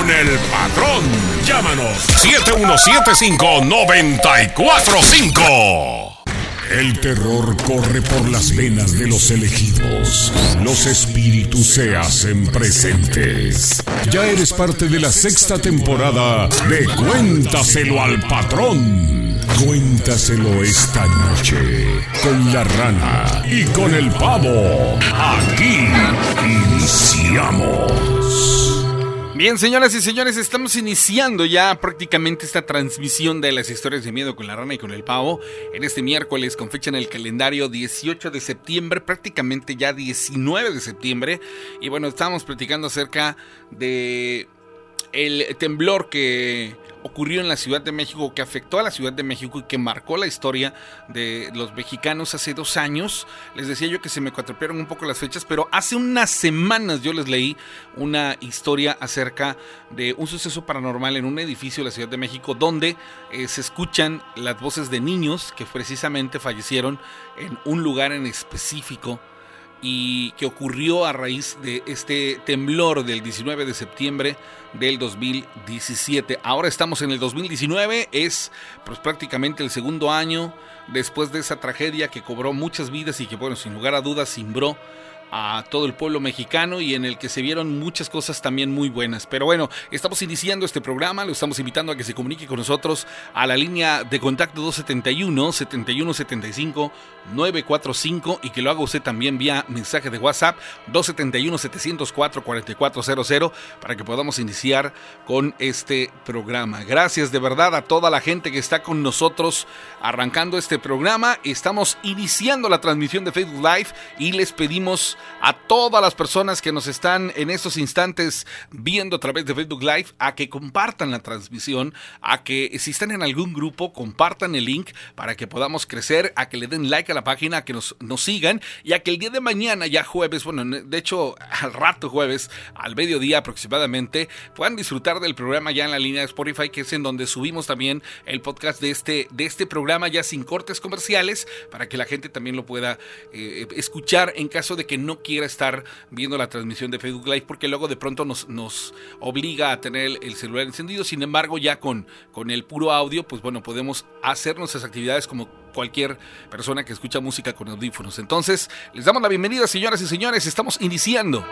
con el patrón. Llámanos 7175-945. El terror corre por las venas de los elegidos. Los espíritus se hacen presentes. Ya eres parte de la sexta temporada de Cuéntaselo al patrón. Cuéntaselo esta noche con la rana y con el pavo. Aquí iniciamos. Bien, señoras y señores, estamos iniciando ya prácticamente esta transmisión de las historias de miedo con la rana y con el pavo en este miércoles con fecha en el calendario 18 de septiembre, prácticamente ya 19 de septiembre. Y bueno, estábamos platicando acerca de el temblor que ocurrió en la Ciudad de México, que afectó a la Ciudad de México y que marcó la historia de los mexicanos hace dos años. Les decía yo que se me cuatropearon un poco las fechas, pero hace unas semanas yo les leí una historia acerca de un suceso paranormal en un edificio de la Ciudad de México donde eh, se escuchan las voces de niños que precisamente fallecieron en un lugar en específico y que ocurrió a raíz de este temblor del 19 de septiembre del 2017. Ahora estamos en el 2019, es pues, prácticamente el segundo año después de esa tragedia que cobró muchas vidas y que, bueno, sin lugar a dudas, cimbró a todo el pueblo mexicano y en el que se vieron muchas cosas también muy buenas. Pero bueno, estamos iniciando este programa, lo estamos invitando a que se comunique con nosotros a la línea de contacto 271 7175 945 y que lo haga usted también vía mensaje de WhatsApp 271 704 4400 para que podamos iniciar con este programa. Gracias de verdad a toda la gente que está con nosotros arrancando este programa. Estamos iniciando la transmisión de Facebook Live y les pedimos a todas las personas que nos están en estos instantes viendo a través de Facebook Live a que compartan la transmisión, a que si están en algún grupo compartan el link para que podamos crecer, a que le den like a la página, a que nos, nos sigan y a que el día de mañana, ya jueves, bueno, de hecho al rato jueves, al mediodía aproximadamente, puedan disfrutar del programa ya en la línea de Spotify, que es en donde subimos también el podcast de este, de este programa ya sin cortes comerciales, para que la gente también lo pueda eh, escuchar en caso de que no no quiera estar viendo la transmisión de Facebook Live porque luego de pronto nos, nos obliga a tener el, celular encendido. Sin embargo, ya con, con el puro audio, pues bueno, podemos hacer nuestras actividades como cualquier persona que escucha música con audífonos. Entonces, les damos la bienvenida, señoras y señores. Estamos iniciando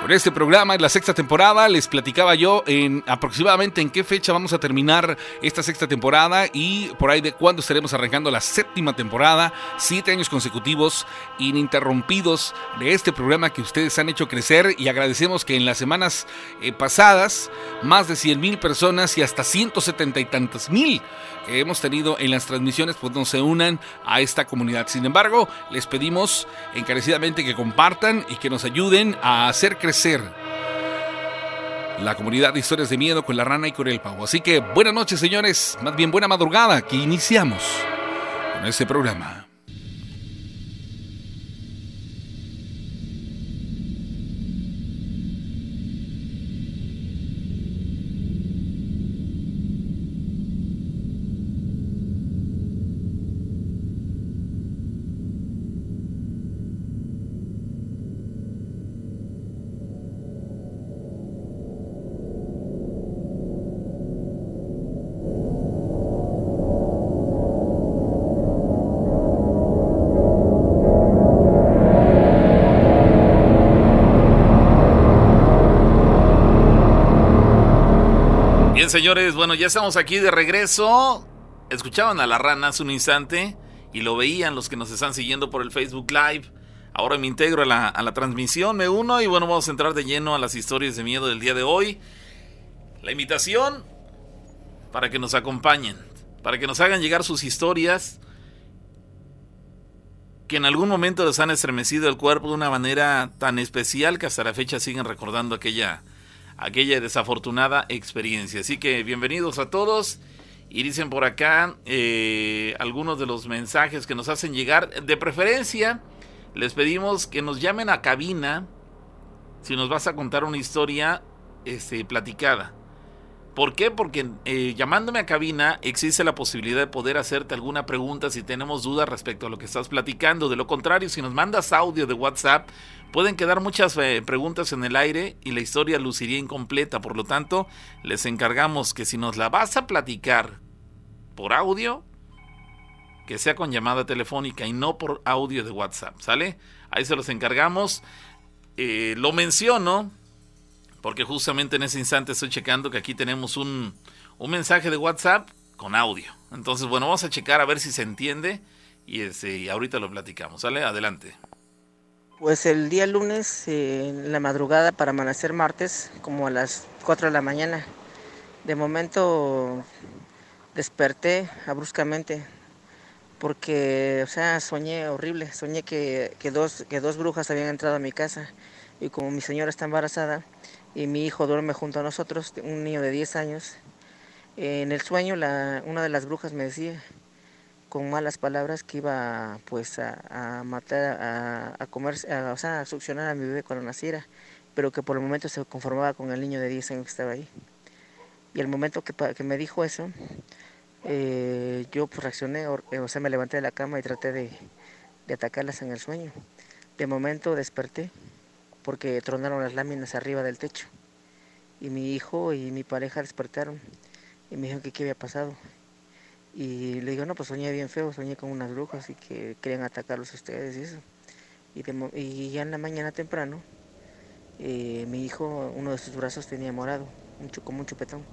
con este programa en la sexta temporada. Les platicaba yo en aproximadamente en qué fecha vamos a terminar esta sexta temporada y por ahí de cuándo estaremos arrancando la séptima temporada. Siete años consecutivos ininterrumpidos de este programa que ustedes han hecho crecer y agradecemos que en las semanas eh, pasadas más de 100 mil personas y hasta 170 y tantas mil que hemos tenido en las transmisiones pues no se unan a esta comunidad. Sin embargo, les pedimos encarecidamente que compartan y que nos ayuden a hacer crecer la comunidad de historias de miedo con la rana y con el pavo. Así que buenas noches, señores, más bien buena madrugada, que iniciamos con este programa. Señores, bueno, ya estamos aquí de regreso. Escuchaban a la rana hace un instante y lo veían los que nos están siguiendo por el Facebook Live. Ahora me integro a la, a la transmisión, me uno y bueno, vamos a entrar de lleno a las historias de miedo del día de hoy. La invitación para que nos acompañen, para que nos hagan llegar sus historias que en algún momento les han estremecido el cuerpo de una manera tan especial que hasta la fecha siguen recordando aquella aquella desafortunada experiencia. Así que bienvenidos a todos. Y dicen por acá eh, algunos de los mensajes que nos hacen llegar. De preferencia, les pedimos que nos llamen a cabina si nos vas a contar una historia este, platicada. ¿Por qué? Porque eh, llamándome a cabina existe la posibilidad de poder hacerte alguna pregunta si tenemos dudas respecto a lo que estás platicando. De lo contrario, si nos mandas audio de WhatsApp, pueden quedar muchas eh, preguntas en el aire y la historia luciría incompleta. Por lo tanto, les encargamos que si nos la vas a platicar por audio, que sea con llamada telefónica y no por audio de WhatsApp, ¿sale? Ahí se los encargamos. Eh, lo menciono porque justamente en ese instante estoy checando que aquí tenemos un, mensaje de WhatsApp con audio. Entonces, bueno, vamos a checar a ver si se entiende y, este, ahorita lo platicamos. ¿Sale? Adelante. Pues el día lunes, eh, en la madrugada para amanecer martes, como a las 4 de la mañana. De momento desperté abruptamente porque, o sea, soñé horrible. Soñé que, que, dos, que dos brujas habían entrado a mi casa y como mi señora está embarazada, y mi hijo duerme junto a nosotros, un niño de 10 años. En el sueño la, una de las brujas me decía con malas palabras que iba pues a, matar, a, a comer, o sea, a succionar a mi bebé cuando naciera, pero que por el momento se conformaba con el niño de 10 años que estaba ahí. Y el momento que, que me dijo eso, eh, yo pues reaccioné, o sea, me levanté de la cama y traté de, de atacarlas en el sueño. De momento desperté porque tronaron las láminas arriba del techo. Y mi hijo y mi pareja despertaron y me dijeron que qué había pasado. Y le digo, no, pues soñé bien feo, soñé con unas brujas y que querían atacarlos ustedes y eso. Y, ya en la mañana temprano, eh, mi hijo, uno de sus brazos tenía morado, un, como un chupetón.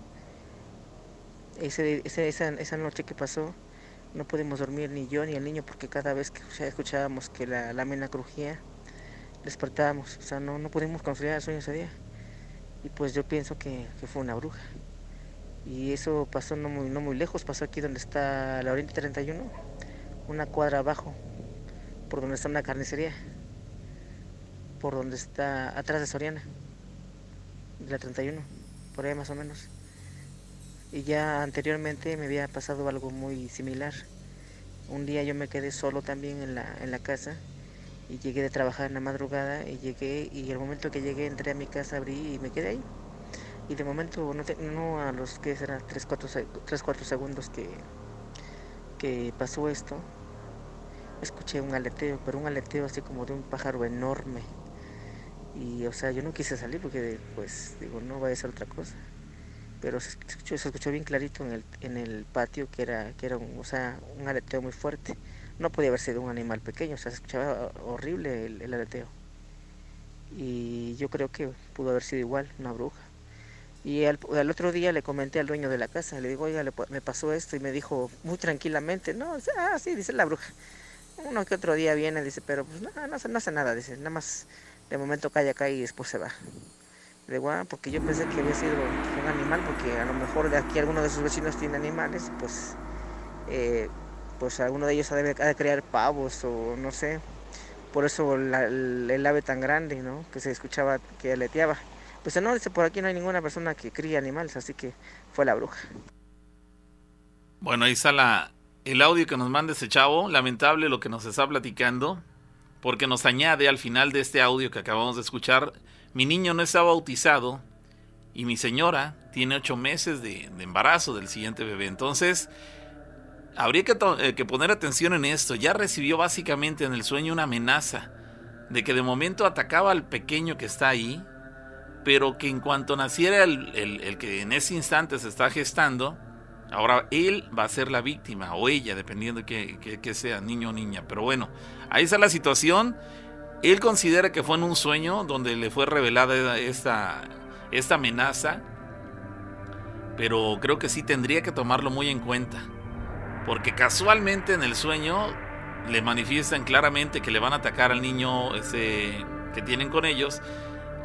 Esa, esa noche que pasó, no pudimos dormir ni yo ni el niño porque cada vez que escuchábamos que la lámina crujía, despertábamos, o sea, no, no pudimos conciliar el sueño ese día. Y pues yo pienso que, fue una bruja. Y eso pasó no muy, no muy lejos, pasó aquí donde está la Oriente 31, una cuadra abajo, por donde está una carnicería, por donde está atrás de Soriana, de la 31, por ahí más o menos. Y ya anteriormente me había pasado algo muy similar. Un día yo me quedé solo también en la, en la casa y llegué de trabajar en la madrugada y llegué y el momento que llegué entré a mi casa, abrí y me quedé ahí. Y de momento, no, a los que será 3, 4, 3, 4 segundos que, que pasó esto, escuché un aleteo, pero un aleteo así como de un pájaro enorme. Y o sea, yo no quise salir porque pues digo, no va a ser otra cosa. Pero se escuchó, se escuchó bien clarito en el, en el patio que era, que era un, o sea, un aleteo muy fuerte no podía haber sido un animal pequeño, o sea, se escuchaba horrible el, aleteo. Y yo creo que pudo haber sido igual, una bruja. Y al, otro día le comenté al dueño de la casa, le digo, oiga, me pasó esto y me dijo muy tranquilamente, no, ah, sí, dice la bruja. Uno que otro día viene, dice, pero pues no, no, no hace nada, dice, nada más de momento cae acá y después se va. Le digo, ah, porque yo pensé que había sido un animal, porque a lo mejor de aquí alguno de sus vecinos tiene animales, pues eh, pues alguno de ellos ha de, crear pavos o no sé. Por eso el, ave tan grande, ¿no? Que se escuchaba que aleteaba. Pues no, dice, por aquí no hay ninguna persona que cría animales, así que fue la bruja. Bueno, ahí está la, el audio que nos manda ese chavo. Lamentable lo que nos está platicando, porque nos añade al final de este audio que acabamos de escuchar, mi niño no está bautizado y mi señora tiene ocho meses de, embarazo del siguiente bebé. Entonces, habría eh, que, poner atención en esto. Ya recibió básicamente en el sueño una amenaza de que de momento atacaba al pequeño que está ahí, pero que en cuanto naciera el, que en ese instante se está gestando, ahora él va a ser la víctima, o ella, dependiendo de que, que, sea, niño o niña. Pero bueno, ahí está la situación. Él considera que fue en un sueño donde le fue revelada esta, esta amenaza, pero creo que sí tendría que tomarlo muy en cuenta. Porque casualmente en el sueño le manifiestan claramente que le van a atacar al niño ese que tienen con ellos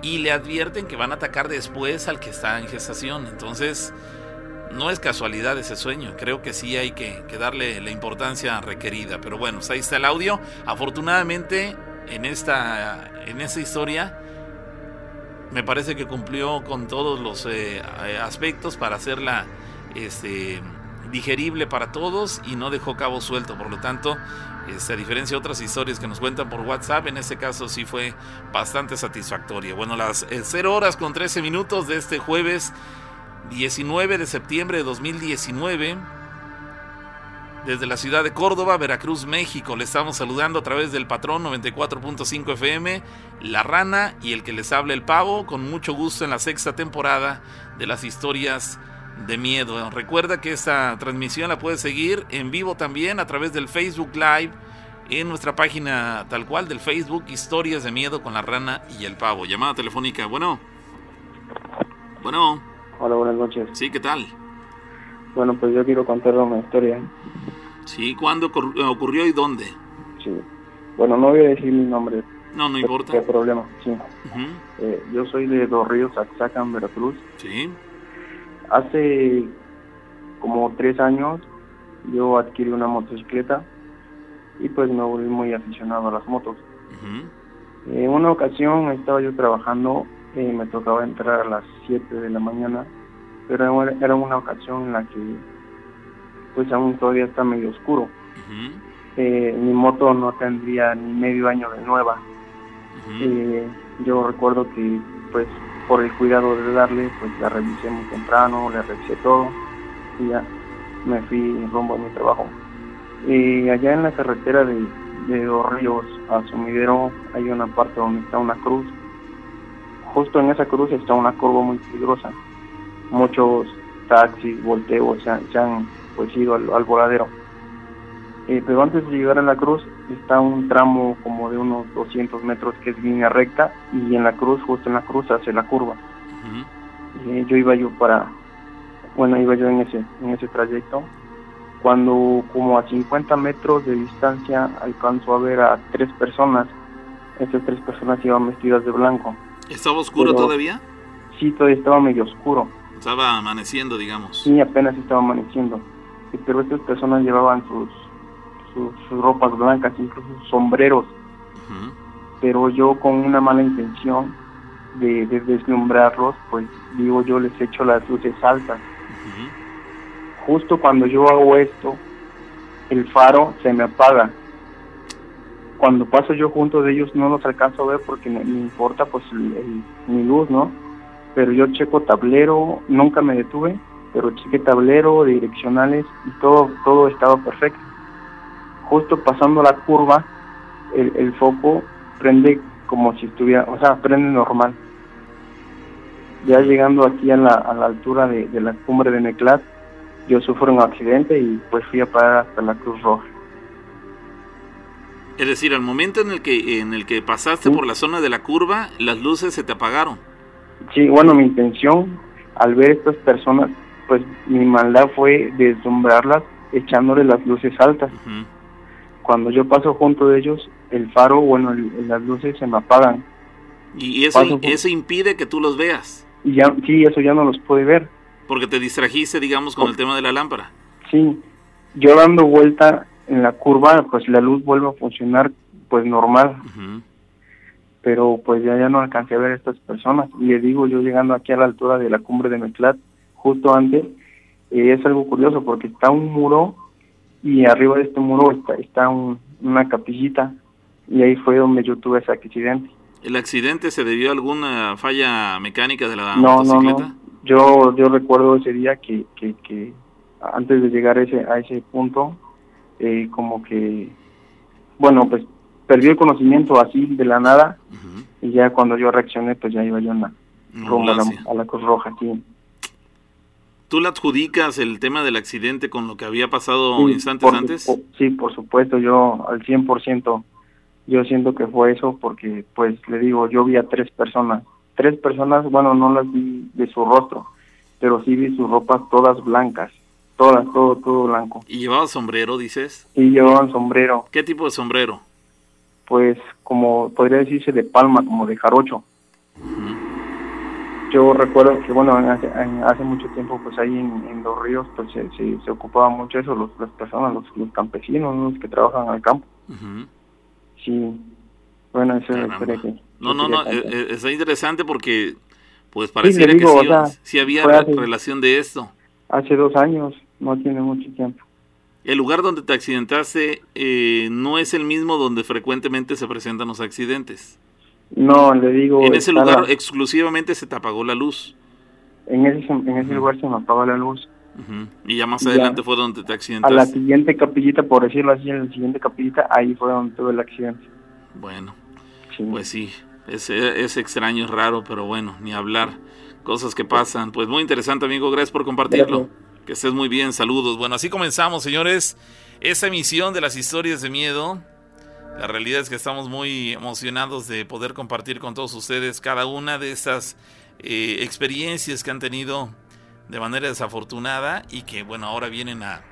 y le advierten que van a atacar después al que está en gestación. Entonces, no es casualidad ese sueño. Creo que sí hay que, darle la importancia requerida. Pero bueno, pues ahí está el audio. Afortunadamente, en esta, en esta historia, me parece que cumplió con todos los eh, aspectos para hacerla este, digerible para todos y no dejó cabo suelto. Por lo tanto, este, a diferencia de otras historias que nos cuentan por WhatsApp, en este caso sí fue bastante satisfactoria. Bueno, las 0 eh, horas con 13 minutos de este jueves 19 de septiembre de 2019. Desde la ciudad de Córdoba, Veracruz, México, le estamos saludando a través del patrón 94.5 FM, La Rana y el que les habla el Pavo, con mucho gusto en la sexta temporada de las historias de miedo. Recuerda que esta transmisión la puedes seguir en vivo también a través del Facebook Live en nuestra página tal cual del Facebook, Historias de Miedo con la Rana y el Pavo. Llamada telefónica, bueno. Bueno. Hola, buenas noches. Sí, ¿qué tal? Bueno, pues yo quiero contar una historia. Sí, ¿cuándo ocurrió y dónde? Sí. Bueno, no voy a decir mi nombre. No, no importa. ¿Qué problema? Sí. eh, yo soy de Dos Ríos, Axacan, Veracruz. Sí. Hace como tres años yo adquirí una motocicleta y pues me volví muy aficionado a las motos. En una ocasión estaba yo trabajando y me tocaba entrar a las 7 de la mañana, pero era una ocasión en la que pues aún todavía está medio oscuro. Eh, mi moto no tendría ni medio año de nueva. Eh, yo recuerdo que pues por el cuidado de darle, pues la revisé muy temprano, le revisé todo y ya me fui rumbo a mi trabajo. Y allá en la carretera de, de Dos Ríos a Sumidero hay una parte donde está una cruz. Justo en esa cruz está una curva muy peligrosa. Muchos taxis, volteos se han, pues ido al, voladero. Eh, pero antes de llegar a la cruz está un tramo como de unos 200 metros que es línea recta y en la cruz, justo en la cruz, hace la curva. Eh, yo iba yo para, bueno, iba yo en ese, en ese trayecto cuando como a 50 metros de distancia alcanzó a ver a tres personas. Esas tres personas iban vestidas de blanco. ¿Estaba oscuro todavía? Sí, todavía estaba medio oscuro. Estaba amaneciendo, digamos. Sí, apenas estaba amaneciendo. Pero estas personas llevaban sus, sus, ropas blancas, incluso sus sombreros. Pero yo con una mala intención de, de, deslumbrarlos, pues digo yo les echo las luces altas justo cuando yo hago esto, el faro se me apaga. Cuando paso yo junto de ellos no los alcanzo a ver porque me, importa pues mi luz, ¿no? Pero yo checo tablero, nunca me detuve, pero chequé tablero, direccionales y todo, todo estaba perfecto. Justo pasando la curva, el, foco prende como si estuviera, o sea, prende normal. Ya llegando aquí a la, a la altura de, de la cumbre de Neclat, yo sufro un accidente y pues fui a parar hasta la Cruz Roja. Es decir, al momento en el que en el que pasaste por la zona de la curva, las luces se te apagaron. Sí, bueno, mi intención al ver estas personas, pues mi maldad fue deslumbrarlas echándole las luces altas. Cuando yo paso junto de ellos, el faro, bueno, las luces se me apagan. ¿Y eso, eso impide que tú los veas? Y ya, sí, eso ya no los puede ver. Porque te distrajiste, digamos, con el tema de la lámpara. Sí, yo dando vuelta en la curva, pues la luz vuelve a funcionar pues normal. Pero pues ya, ya no alcancé a ver a estas personas. Y le digo, yo llegando aquí a la altura de la cumbre de Meclat, justo antes, eh, es algo curioso porque está un muro y arriba de este muro está, está una capillita y ahí fue donde yo tuve ese accidente. ¿El accidente se debió a alguna falla mecánica de la motocicleta? yo yo recuerdo ese día que, que, antes de llegar a ese a ese punto eh, como que bueno pues perdí el conocimiento así de la nada y ya cuando yo reaccioné pues ya iba yo en la, a, la Cruz Roja aquí ¿Tú le adjudicas el tema del accidente con lo que había pasado instantes antes? sí, por supuesto, yo al 100% yo siento que fue eso porque pues le digo, yo vi a tres personas tres personas, bueno, no las vi de su rostro, pero sí vi sus ropas todas blancas, todas, todo, todo blanco. ¿Y llevaban sombrero, dices? Sí, llevaban sombrero. ¿Qué tipo de sombrero? Pues como podría decirse de palma, como de jarocho. Yo recuerdo que, bueno, hace, hace, mucho tiempo, pues ahí en, Los Ríos, pues se, se, ocupaba mucho eso, los, las personas, los, los campesinos, los que trabajan al campo. Sí, bueno, eso es que no, no, no, eh, eh, está interesante porque pues pareciera que sí, había relación de esto. Hace dos años, no tiene mucho tiempo. El lugar donde te accidentaste eh, no es el mismo donde frecuentemente se presentan los accidentes. No, le digo... En ese lugar exclusivamente se te apagó la luz. en ese, en ese lugar se me apagó la luz. Y ya más adelante fue donde te accidentaste. A la siguiente capillita, por decirlo así, en la siguiente capillita, ahí fue donde tuve el accidente. Bueno, pues sí, es, es extraño, es raro, pero bueno, ni hablar. Cosas que pasan. Pues muy interesante, amigo. Gracias por compartirlo. Que estés muy bien. Saludos. Bueno, así comenzamos, señores. Esa emisión de las historias de miedo. La realidad es que estamos muy emocionados de poder compartir con todos ustedes cada una de estas eh, experiencias que han tenido de manera desafortunada y que, bueno, ahora vienen a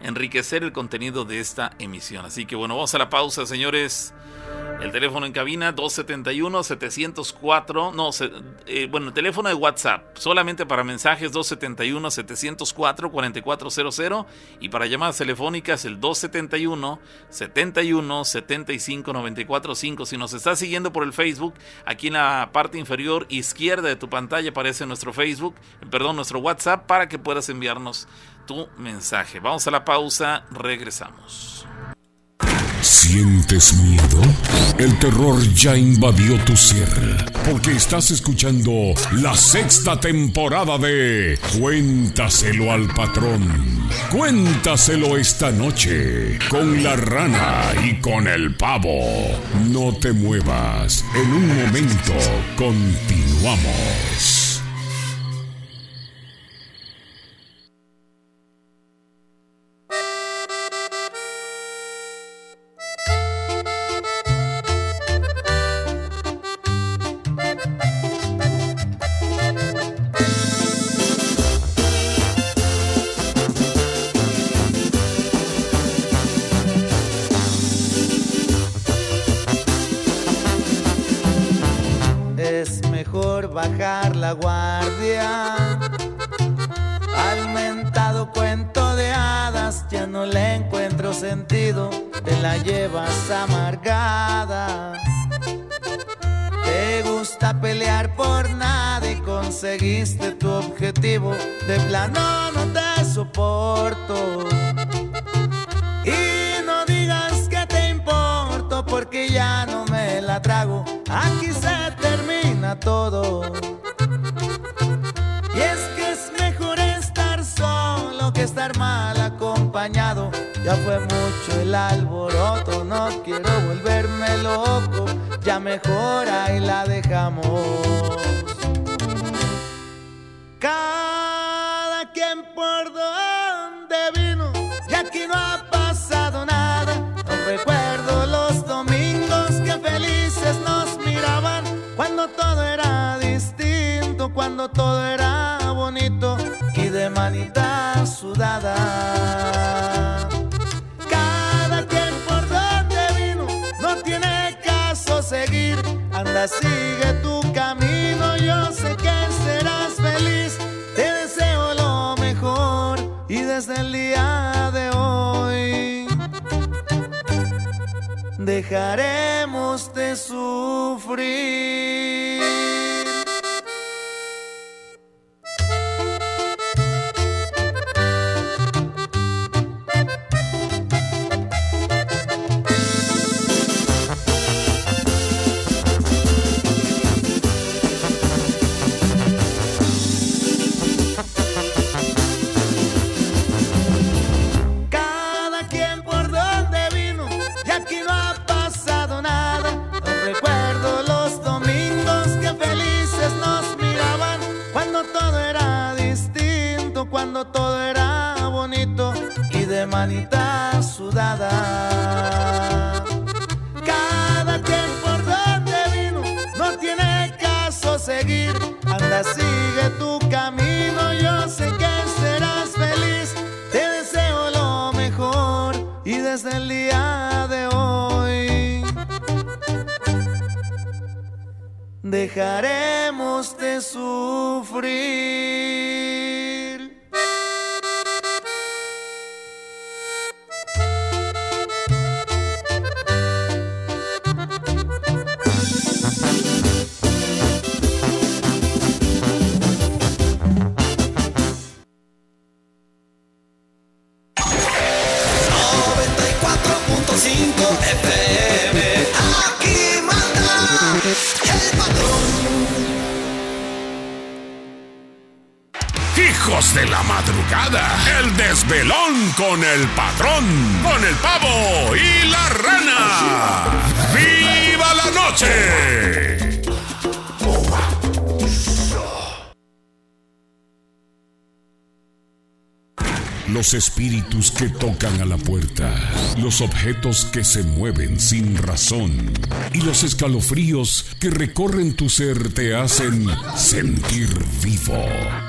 enriquecer el contenido de esta emisión. Así que, bueno, vamos a la pausa, señores. El teléfono en cabina 271-704, no, eh, bueno, el teléfono de WhatsApp, solamente para mensajes 271-704-4400 y para llamadas telefónicas el 271-71-75-94-5. Si nos estás siguiendo por el Facebook, aquí en la parte inferior izquierda de tu pantalla aparece nuestro Facebook, perdón, nuestro WhatsApp para que puedas enviarnos tu mensaje. Vamos a la pausa, regresamos. ¿Sientes miedo? El terror ya invadió tu ser, porque estás escuchando la sexta temporada de Cuéntaselo al patrón. Cuéntaselo esta noche con la rana y con el pavo. No te muevas, en un momento continuamos. mujer, por nadie conseguiste tu objetivo. De plano no te soporto. Y no digas que te importo porque ya no me la trago. Aquí se termina todo. Y es que es mejor estar solo que estar mal acompañado. Ya fue mucho el alboroto, no quiero volverme loco ya mejor ahí la dejamos. Cada quien por donde vino y aquí no ha pasado nada. No recuerdo los domingos que felices nos miraban cuando todo era distinto, cuando todo era bonito y de manita sudada. Anda, sigue tu camino, yo sé que serás feliz. Te deseo lo mejor y desde el día de hoy dejaremos de sufrir. manita sudada. Cada quien por donde vino, no tiene caso seguir. Anda, sigue tu camino, yo sé que serás feliz. Te deseo lo mejor y desde el día de hoy dejaremos de sufrir. De la madrugada. El desvelón con el patrón, con el pavo y la rana. ¡Viva la noche! Los espíritus que tocan a la puerta, los objetos que se mueven sin razón y los escalofríos que recorren tu ser te hacen sentir vivo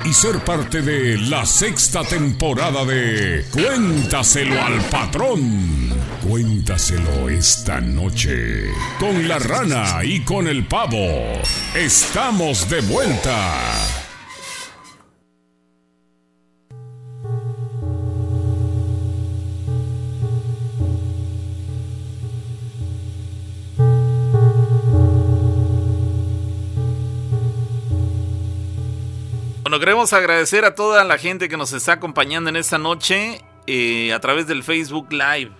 y ser parte de la sexta temporada de Cuéntaselo al patrón. Cuéntaselo esta noche con la rana y con el pavo. Estamos de vuelta. Queremos agradecer a toda la gente que nos está acompañando en esta noche eh, a través del Facebook Live.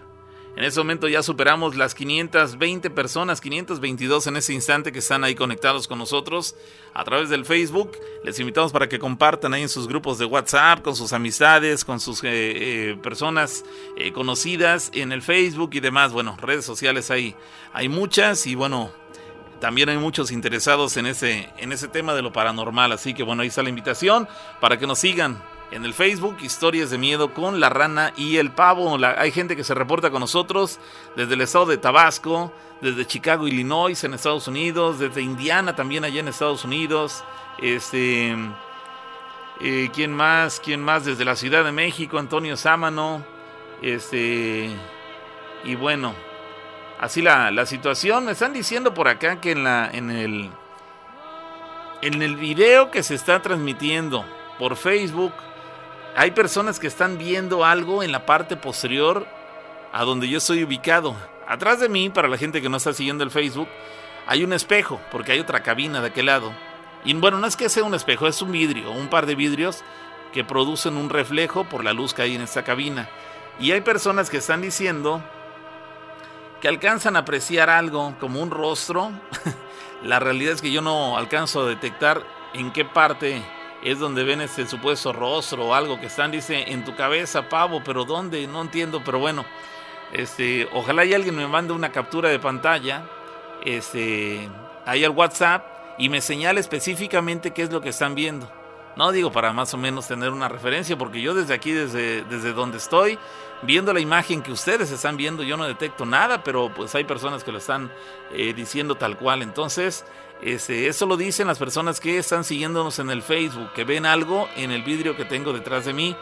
En este momento ya superamos las 520 personas, 522 en ese instante que están ahí conectados con nosotros a través del Facebook. Les invitamos para que compartan ahí en sus grupos de WhatsApp, con sus amistades, con sus eh, eh, personas conocidas en el Facebook y demás. Bueno, redes sociales hay, hay muchas y bueno, también hay muchos interesados en ese, en ese tema de lo paranormal. Así que bueno, ahí está la invitación para que nos sigan en el Facebook, Historias de Miedo con la rana y el pavo. hay gente que se reporta con nosotros desde el estado de Tabasco, desde Chicago, Illinois, en Estados Unidos, desde Indiana también allá en Estados Unidos. Este, eh, ¿Quién más? ¿Quién más? Desde la Ciudad de México, Antonio Sámano. Este, y bueno, así la, la situación. Me están diciendo por acá que en, la, en, el, en el video que se está transmitiendo por Facebook, hay personas que están viendo algo en la parte posterior a donde yo estoy ubicado. Atrás de mí, para la gente que no está siguiendo el Facebook, hay un espejo, porque hay otra cabina de aquel lado. Y bueno, no es que sea un espejo, es un vidrio, un par de vidrios que producen un reflejo por la luz que hay en esta cabina. Y hay personas que están diciendo que alcanzan a apreciar algo como un rostro. la realidad es que yo no alcanzo a detectar en qué parte es donde ven ese supuesto rostro o algo que están, dice, en tu cabeza, pavo, pero ¿dónde? No entiendo, pero bueno, este, ojalá y alguien me mande una captura de pantalla, este, ahí al WhatsApp y me señale específicamente qué es lo que están viendo. No digo para más o menos tener una referencia, porque yo desde aquí, desde, desde donde estoy, viendo la imagen que ustedes están viendo, yo no detecto nada, pero pues hay personas que lo están eh, diciendo tal cual. Entonces, eso lo dicen las personas que están siguiéndonos en el Facebook, que ven algo en el vidrio que tengo detrás de mí,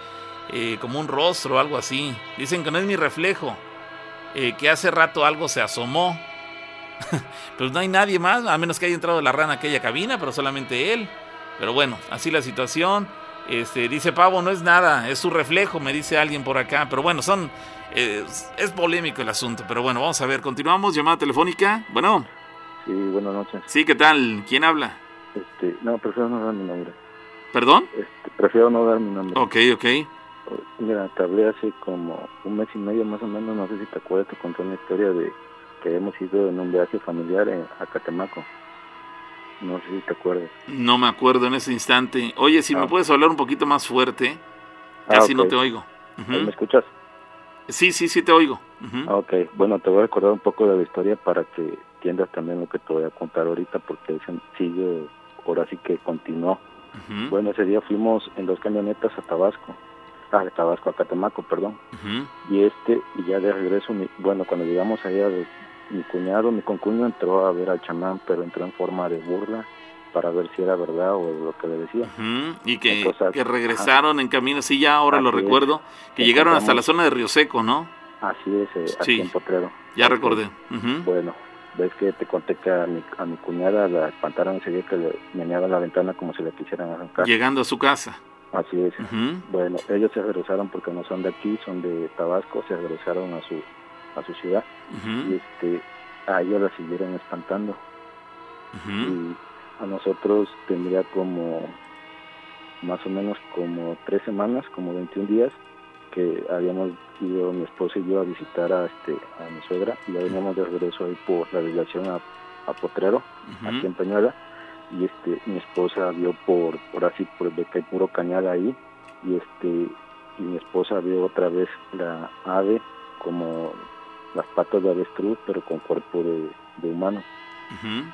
eh, como un rostro o algo así. Dicen que no es mi reflejo, eh, que hace rato algo se asomó. pues no hay nadie más, a menos que haya entrado la rana a aquella cabina, pero solamente él. Pero bueno, así la situación. Este, dice Pavo, no es nada, es su reflejo, me dice alguien por acá. Pero bueno, son. es polémico el asunto. Pero bueno, vamos a ver. Continuamos. Llamada telefónica. Bueno. Sí, buenas noches. Sí, ¿qué tal? ¿Quién habla? Este, no, prefiero no dar mi nombre. ¿Perdón? Este, prefiero no dar mi nombre. Ok, ok. Mira, te hablé hace como un mes y medio más o menos, no sé si te acuerdas, te conté una historia de que hemos ido en un viaje familiar a Catemaco. No sé si te acuerdas. No me acuerdo en ese instante. Oye, si me ah. puedes hablar un poquito más fuerte, ah, casi no te oigo. ¿Me escuchas? Sí, sí, sí te oigo. Ok, bueno, te voy a recordar un poco de la historia para que entiendas también lo que te voy a contar ahorita, porque sigue, ahora sí que continuó. Bueno, ese día fuimos en dos camionetas a Tabasco, a Tabasco, a Catemaco, perdón. Y este, y ya de regreso, bueno, cuando llegamos allá de mi cuñado, mi concuño entró a ver al chamán, pero entró en forma de burla para ver si era verdad o lo que le decía. Y que, que regresaron en camino, sí, ya ahora lo recuerdo, que llegaron hasta la zona de Río Seco, ¿no? Así es, eh, aquí en Potrero. Ya recordé. Bueno, ves que te conté que a mi, a mi cuñada la espantaron ese día que le meneaba la ventana como si la quisieran arrancar. Llegando a su casa. Así es. Bueno, ellos se regresaron porque no son de aquí, son de Tabasco, se regresaron a su a su ciudad. Y este a ellos la siguieron espantando. Y a nosotros tendría como más o menos como tres semanas como 21 días que habíamos ido mi esposa y yo a visitar a este a mi suegra. Y ya veníamos de regreso ahí por la delegación a, Potrero aquí en Peñuela. Y este mi esposa vio por por así por el que hay puro cañada ahí. Y este y mi esposa vio otra vez la ave como las patas de avestruz pero con cuerpo de, humano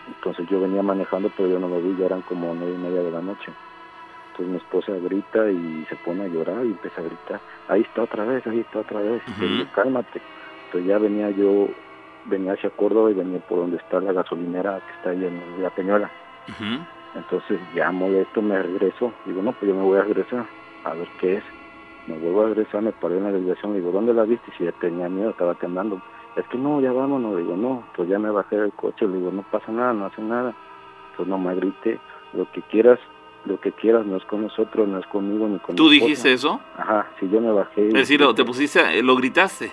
entonces yo venía manejando pero yo no lo vi ya eran como nueve y media de la noche entonces mi esposa grita y se pone a llorar y empieza a gritar ahí está otra vez ahí está otra vez y cálmate entonces ya venía yo venía hacia Córdoba y venía por donde está la gasolinera que está ahí en la Peñuela entonces ya molesto me regreso. Digo, no, pues yo me voy a regresar a ver qué es. Me vuelvo a regresar, me paré en la dirección. Digo, ¿dónde la viste? Si ya tenía miedo, estaba temblando. Es que no, ya vámonos. Digo, no, pues ya me bajé del coche. Le digo, no pasa nada, no hace nada. Pues no me grite. Lo que quieras, lo que quieras, no es con nosotros, no es conmigo ni con ¿Tú dijiste eso? Ajá, si yo me bajé. Es decir, te pusiste, eh, lo gritaste.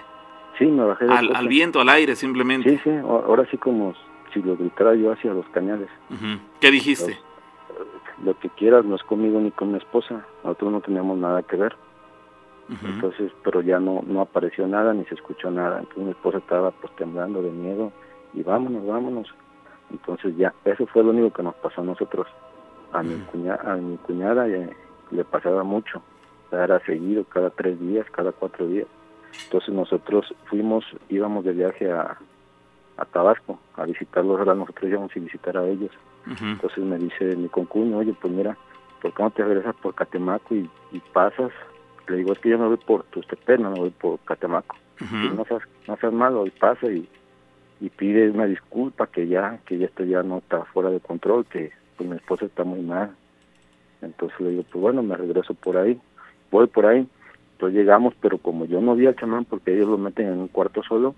Sí, me bajé al, al, viento, al aire, simplemente. Sí, sí, ahora sí como si lo gritara yo hacia los cañales. ¿Qué dijiste? lo que quieras, no es conmigo ni con mi esposa, nosotros no teníamos nada que ver. Entonces, pero ya no no apareció nada ni se escuchó nada. Entonces mi esposa estaba pues temblando de miedo y vámonos, vámonos. Entonces ya, eso fue lo único que nos pasó a nosotros. A mi cuñada, a mi cuñada le pasaba mucho. Era seguido, cada tres días, cada cuatro días. Entonces nosotros fuimos, íbamos de viaje a, a Tabasco a visitarlos, ahora nosotros íbamos a visitar a ellos. Entonces me dice mi concuño, oye, pues mira, ¿por qué no te regresas por Catemaco y, pasas? Le digo, es que yo me voy por Tustepec, no me voy por Catemaco. no seas, no seas malo, y pasa y, y pide una disculpa que ya, que ya esto ya no está fuera de control, que pues mi esposa está muy mal. Entonces le digo, pues bueno, me regreso por ahí. Voy por ahí. Entonces llegamos, pero como yo no vi al chamán, porque ellos lo meten en un cuarto solo,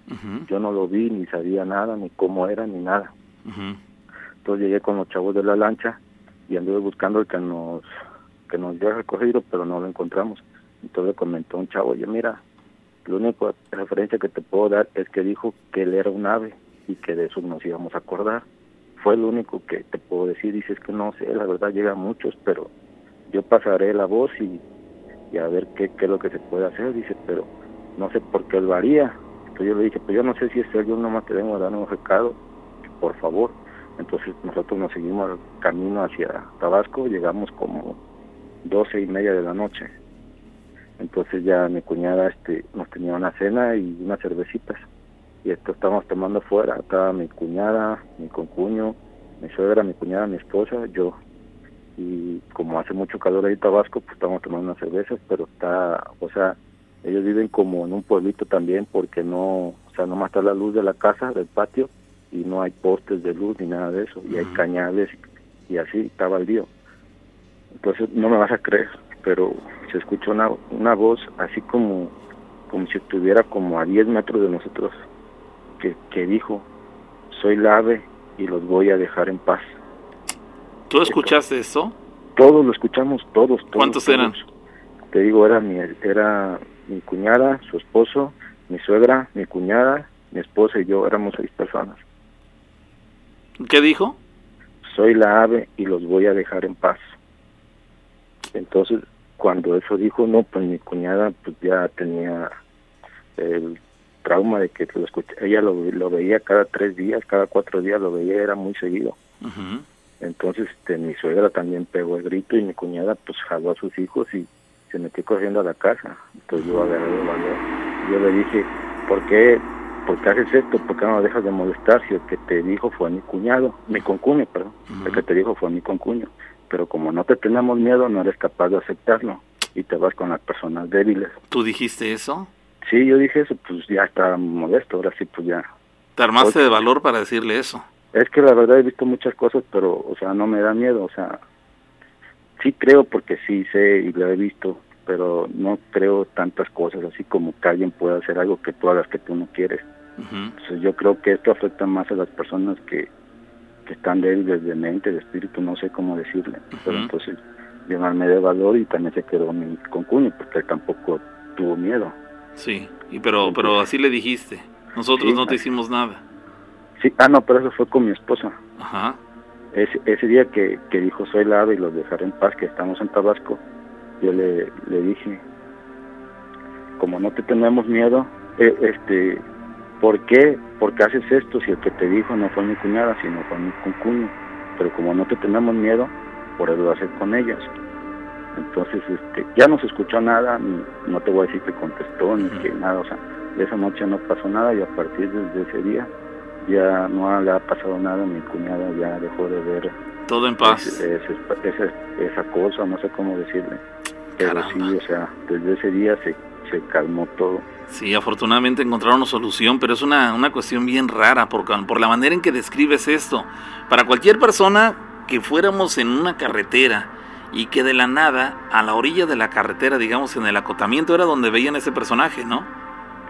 yo no lo vi, ni sabía nada, ni cómo era, ni nada. Entonces llegué con los chavos de la lancha y anduve buscando el que nos que nos dio recogido, pero no lo encontramos. Entonces comentó un chavo, oye, mira, la única referencia que te puedo dar es que dijo que él era un ave y que de eso nos íbamos a acordar. Fue lo único que te puedo decir. Dices que no sé, la verdad llega a muchos, pero yo pasaré la voz y, y a ver qué, qué es lo que se puede hacer. Dice, pero no sé por qué él varía. Entonces yo le dije, pues yo no sé si es él, yo nomás te vengo a dar un recado, por favor entonces nosotros nos seguimos el camino hacia Tabasco, llegamos como doce y media de la noche. Entonces ya mi cuñada este, nos tenía una cena y unas cervecitas. Y esto estábamos tomando fuera, estaba mi cuñada, mi concuño, mi suegra, mi cuñada, mi esposa, yo. Y como hace mucho calor ahí en Tabasco, pues estamos tomando unas cervezas, pero está, o sea, ellos viven como en un pueblito también porque no, o sea, nomás está la luz de la casa, del patio, y no hay postes de luz ni nada de eso, y hay cañales y así estaba el día. Entonces no me vas a creer, pero se escuchó una, una voz así como, como si estuviera como a 10 metros de nosotros, que, que dijo, soy la ave y los voy a dejar en paz. ¿Tú escuchaste eso? Todos lo escuchamos, todos. todos ¿Cuántos eran? Te digo, era mi, era mi cuñada, su esposo, mi suegra, mi cuñada, mi esposa y yo, éramos seis personas. ¿Qué dijo? Soy la ave y los voy a dejar en paz. Entonces, cuando eso dijo, no, pues mi cuñada pues ya tenía el trauma de que lo ella lo, lo, veía cada tres días, cada cuatro días lo veía, era muy seguido. Entonces este, mi suegra también pegó el grito y mi cuñada pues jaló a sus hijos y se metió corriendo a la casa. Entonces yo agarré el valor. Yo le dije, ¿por qué ¿por qué haces esto? ¿Por qué no dejas de molestar si el que te dijo fue mi cuñado, mi concuño, perdón? El que te dijo fue mi concuño. Pero como no te tenemos miedo, no eres capaz de aceptarlo y te vas con las personas débiles. ¿Tú dijiste eso? Sí, yo dije eso, pues ya está molesto, ahora sí, pues ya. ¿Te armaste de valor para decirle eso? Es que la verdad he visto muchas cosas, pero, o sea, no me da miedo, o sea, sí creo porque sí sé y lo he visto, pero no creo tantas cosas así como que alguien pueda hacer algo que tú hagas que tú no quieres. Entonces yo creo que esto afecta más a las personas que, que están débiles de mente, de espíritu, no sé cómo decirle. Pero entonces llamarme de valor y también se quedó mi concuño porque él tampoco tuvo miedo. Sí, y pero pero así le dijiste. Nosotros no te hicimos nada. Sí, ah no, pero eso fue con mi esposa. Ajá. Ese, ese día que, que dijo soy la ave y los dejaré en paz, que estamos en Tabasco, yo le, le dije, como no te tenemos miedo, eh, este, ¿por qué? ¿Por qué haces esto si el que te dijo no fue mi cuñada, sino fue mi concuño? pero como no te tenemos miedo, por eso lo haces con ellas. Entonces, este, ya no se escuchó nada, no te voy a decir que contestó ni que nada, o sea, de esa noche no pasó nada y a partir de ese día ya no le ha pasado nada, mi cuñada ya dejó de ver todo en paz. esa cosa, no sé cómo decirle. Pero sí, o sea, desde ese día se, se calmó todo. Sí, afortunadamente encontraron una solución, pero es una, una cuestión bien rara por, por la manera en que describes esto. Para cualquier persona que fuéramos en una carretera y que de la nada, a la orilla de la carretera, digamos en el acotamiento, era donde veían ese personaje, ¿no?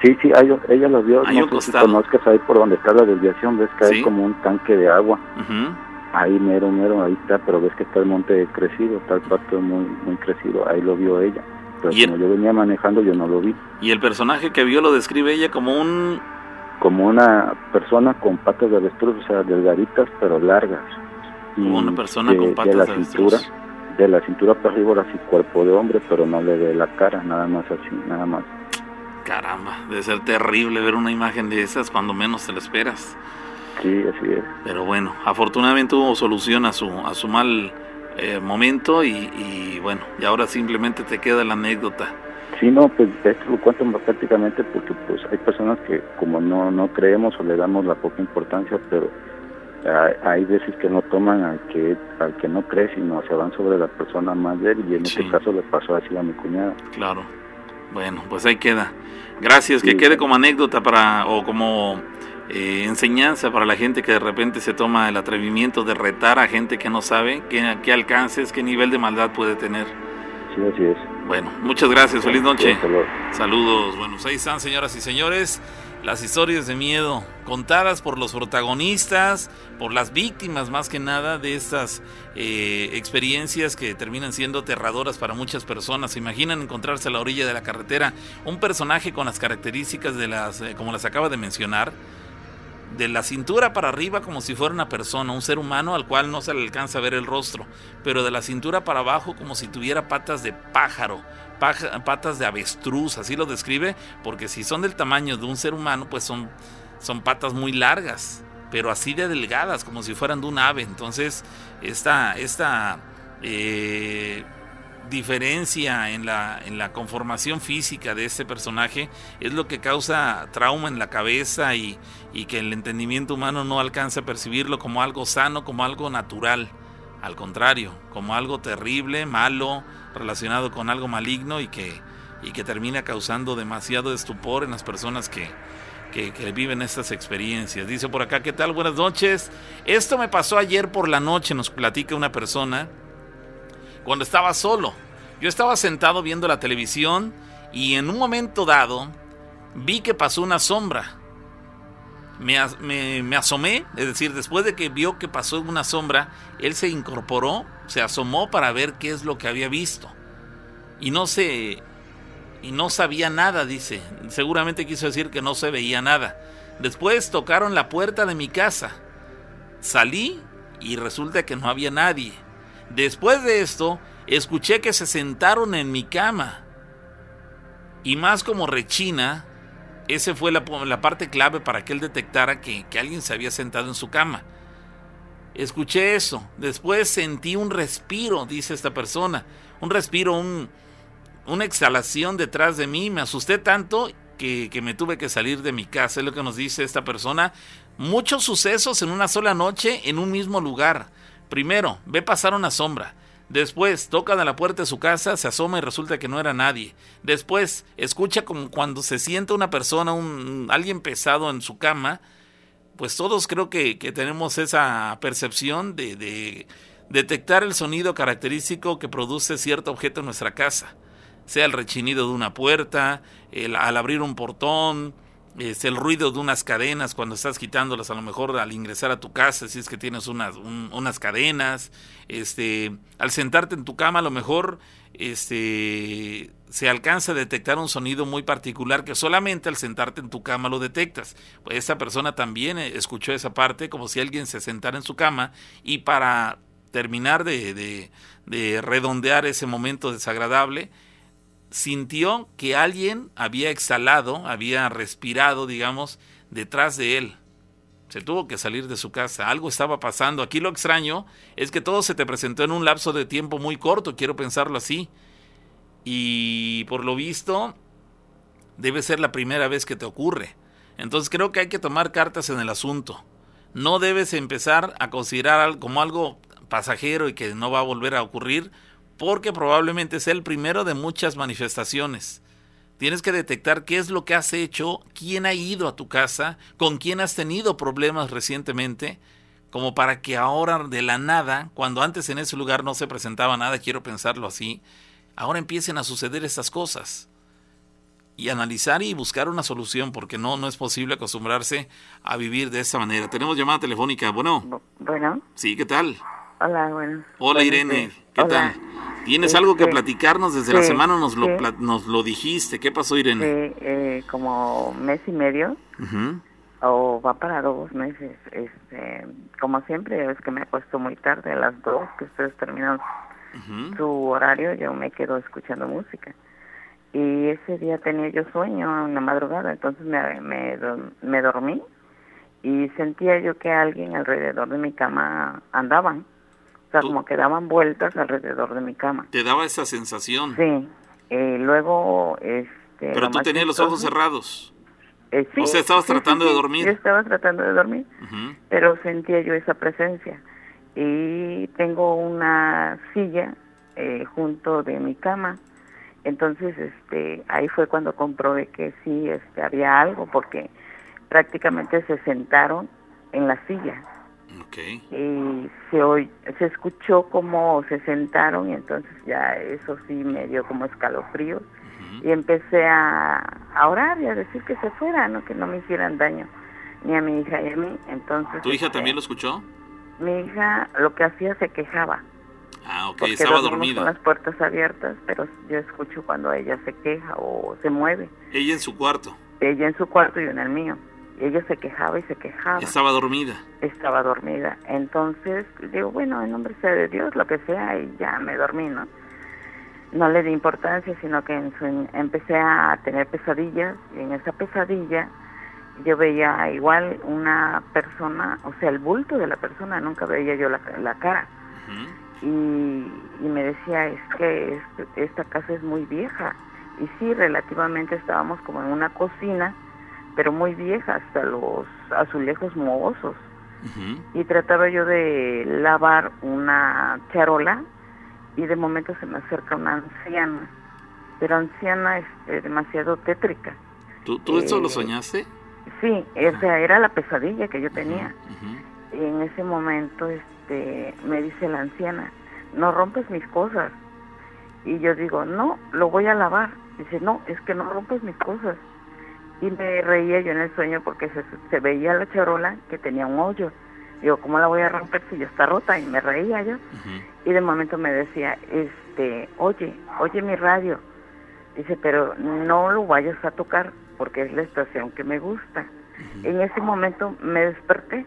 Sí, sí, ella, lo vio. no sé si conozcas ahí por donde está la desviación, ves que hay como un tanque de agua. Ahí mero, mero, ahí está, pero ves que está el monte crecido, está el pasto muy, muy crecido, ahí lo vio ella. Pero como yo venía manejando, yo no lo vi. ¿Y el personaje que vio lo describe ella como un...? Como una persona con patas de avestruz, o sea, delgaditas, pero largas. Como una persona con patas de, la cintura, De la cintura para arriba, así cuerpo de hombre, pero no le ve la cara, nada más así, nada más. Caramba, debe ser terrible ver una imagen de esas cuando menos te lo esperas. Sí, así es. Pero bueno, afortunadamente hubo solución a su, a su mal eh, momento y, bueno, y ahora simplemente te queda la anécdota. Sí, no, pues esto lo cuento prácticamente porque pues hay personas que como no, no creemos o le damos la poca importancia, pero hay, veces que no toman al que al que no cree, sino se van sobre la persona más débil y en este caso le pasó así a mi cuñada. Claro. Bueno, pues ahí queda. Gracias, que quede como anécdota para o como eh, enseñanza para la gente que de repente se toma el atrevimiento de retar a gente que no sabe qué, qué alcances, qué nivel de maldad puede tener. Sí, así es. Bueno, muchas gracias, feliz noche. Saludos. Bueno, pues ahí están, señoras y señores las historias de miedo contadas por los protagonistas, por las víctimas más que nada de estas eh, experiencias que terminan siendo aterradoras para muchas personas. ¿Se imaginan encontrarse a la orilla de la carretera un personaje con las características de las, eh, como las acaba de mencionar? De la cintura para arriba como si fuera una persona, un ser humano al cual no se le alcanza a ver el rostro, pero de la cintura para abajo como si tuviera patas de pájaro, patas de avestruz, así lo describe, porque si son del tamaño de un ser humano, pues son, son patas muy largas, pero así de delgadas, como si fueran de un ave. Entonces, esta, esta eh, diferencia en la, en la conformación física de este personaje es lo que causa trauma en la cabeza y, y que el entendimiento humano no alcanza a percibirlo como algo sano, como algo natural. Al contrario, como algo terrible, malo, relacionado con algo maligno y que, y que termina causando demasiado estupor en las personas que, que, viven estas experiencias. Dice por acá, ¿qué tal? Buenas noches. Esto me pasó ayer por la noche, nos platica una persona, cuando estaba solo. Yo estaba sentado viendo la televisión y en un momento dado vi que pasó una sombra. Me, asomé, es decir, después de que vio que pasó una sombra, él se incorporó se asomó para ver qué es lo que había visto. Y no se y no sabía nada, dice. Seguramente quiso decir que no se veía nada. Después tocaron la puerta de mi casa. Salí y resulta que no había nadie. Después de esto, escuché que se sentaron en mi cama. Y más como rechina, esa fue la, parte clave para que él detectara que, que alguien se había sentado en su cama. Escuché eso. Después sentí un respiro, dice esta persona. Un respiro, un, una exhalación detrás de mí. Me asusté tanto que, que, me tuve que salir de mi casa. Es lo que nos dice esta persona. Muchos sucesos en una sola noche en un mismo lugar. Primero, ve pasar una sombra. Después, tocan a la puerta de su casa, se asoma y resulta que no era nadie. Después, escucha como cuando se siente una persona, un, alguien pesado en su cama pues todos creo que, tenemos esa percepción de, detectar el sonido característico que produce cierto objeto en nuestra casa, sea el rechinido de una puerta, al abrir un portón, es el ruido de unas cadenas cuando estás quitándolas a lo mejor al ingresar a tu casa si es que tienes unas, unas cadenas este al sentarte en tu cama a lo mejor este se alcanza a detectar un sonido muy particular que solamente al sentarte en tu cama lo detectas. Pues esta persona también eh, escuchó esa parte como si alguien se sentara en su cama y para terminar de, de redondear ese momento desagradable, sintió que alguien había exhalado, había respirado, digamos, detrás de él. Se tuvo que salir de su casa, algo estaba pasando. Aquí lo extraño es que todo se te presentó en un lapso de tiempo muy corto, quiero pensarlo así. Y por lo visto, debe ser la primera vez que te ocurre. Entonces creo que hay que tomar cartas en el asunto. No debes empezar a considerar como algo pasajero y que no va a volver a ocurrir, porque probablemente sea el primero de muchas manifestaciones. Tienes que detectar qué es lo que has hecho, quién ha ido a tu casa, con quién has tenido problemas recientemente, como para que ahora de la nada, cuando antes en ese lugar no se presentaba nada, quiero pensarlo así, ahora empiecen a suceder estas cosas. Y analizar y buscar una solución, porque no, no es posible acostumbrarse a vivir de esa manera. Tenemos llamada telefónica. Bueno. Bueno. Sí, ¿qué tal? Hola, bueno. Hola, Irene. ¿Qué tal? ¿Tienes algo que platicarnos? Desde la semana nos lo, nos lo dijiste. ¿Qué pasó, Irene? Eh, como mes y medio. O va para dos meses. Este, como siempre, es que me acuesto muy tarde, a las dos, que ustedes terminan su horario, yo me quedo escuchando música. Y ese día tenía yo sueño en la madrugada, entonces me, me, me dormí y sentía yo que alguien alrededor de mi cama andaban sea, como que daban vueltas alrededor de mi cama. ¿Te daba esa sensación? Sí. Eh, luego, este... Pero tú tenías los ojos cerrados. Eh, sí, o sea, estabas tratando de dormir. Yo estaba tratando de dormir, pero sentía yo esa presencia. Y tengo una silla eh, junto de mi cama. Entonces, este, ahí fue cuando comprobé que sí, este, había algo, porque prácticamente se sentaron en la silla. Y se, se escuchó como se sentaron y entonces ya eso sí me dio como escalofríos. Y empecé a, a, orar y a decir que se fuera, ¿no? que no me hicieran daño, ni a mi hija y a mí. Entonces, ¿Tu hija este, también lo escuchó? Mi hija lo que hacía se quejaba. Ah, ok, estaba dormida. con las puertas abiertas, pero yo escucho cuando ella se queja o se mueve. ¿Ella en su cuarto? Ella en su cuarto y yo en el mío ella se quejaba y se quejaba. Estaba dormida. Estaba dormida. Entonces digo, bueno, en nombre sea de Dios, lo que sea, y ya me dormí, ¿no? No le di importancia, sino que empecé a tener pesadillas, y en esa pesadilla yo veía igual una persona, o sea, el bulto de la persona, nunca veía yo la, cara. y, y, me decía, es que esta casa es muy vieja. Y sí, relativamente estábamos como en una cocina, pero muy vieja, hasta los azulejos mohosos. Y trataba yo de lavar una charola y de momento se me acerca una anciana, pero anciana este, demasiado tétrica. ¿Tú, tú eso lo eh, soñaste? Sí, o sea, era la pesadilla que yo tenía. Y en ese momento este, me dice la anciana, no rompes mis cosas. Y yo digo, no, lo voy a lavar. Dice, no, es que no rompes mis cosas y me reía yo en el sueño porque se, veía la charola que tenía un hoyo. Digo, ¿cómo la voy a romper si ya está rota? Y me reía yo. Y de momento me decía, este, oye, oye mi radio. Dice, pero no lo vayas a tocar porque es la estación que me gusta. En ese momento me desperté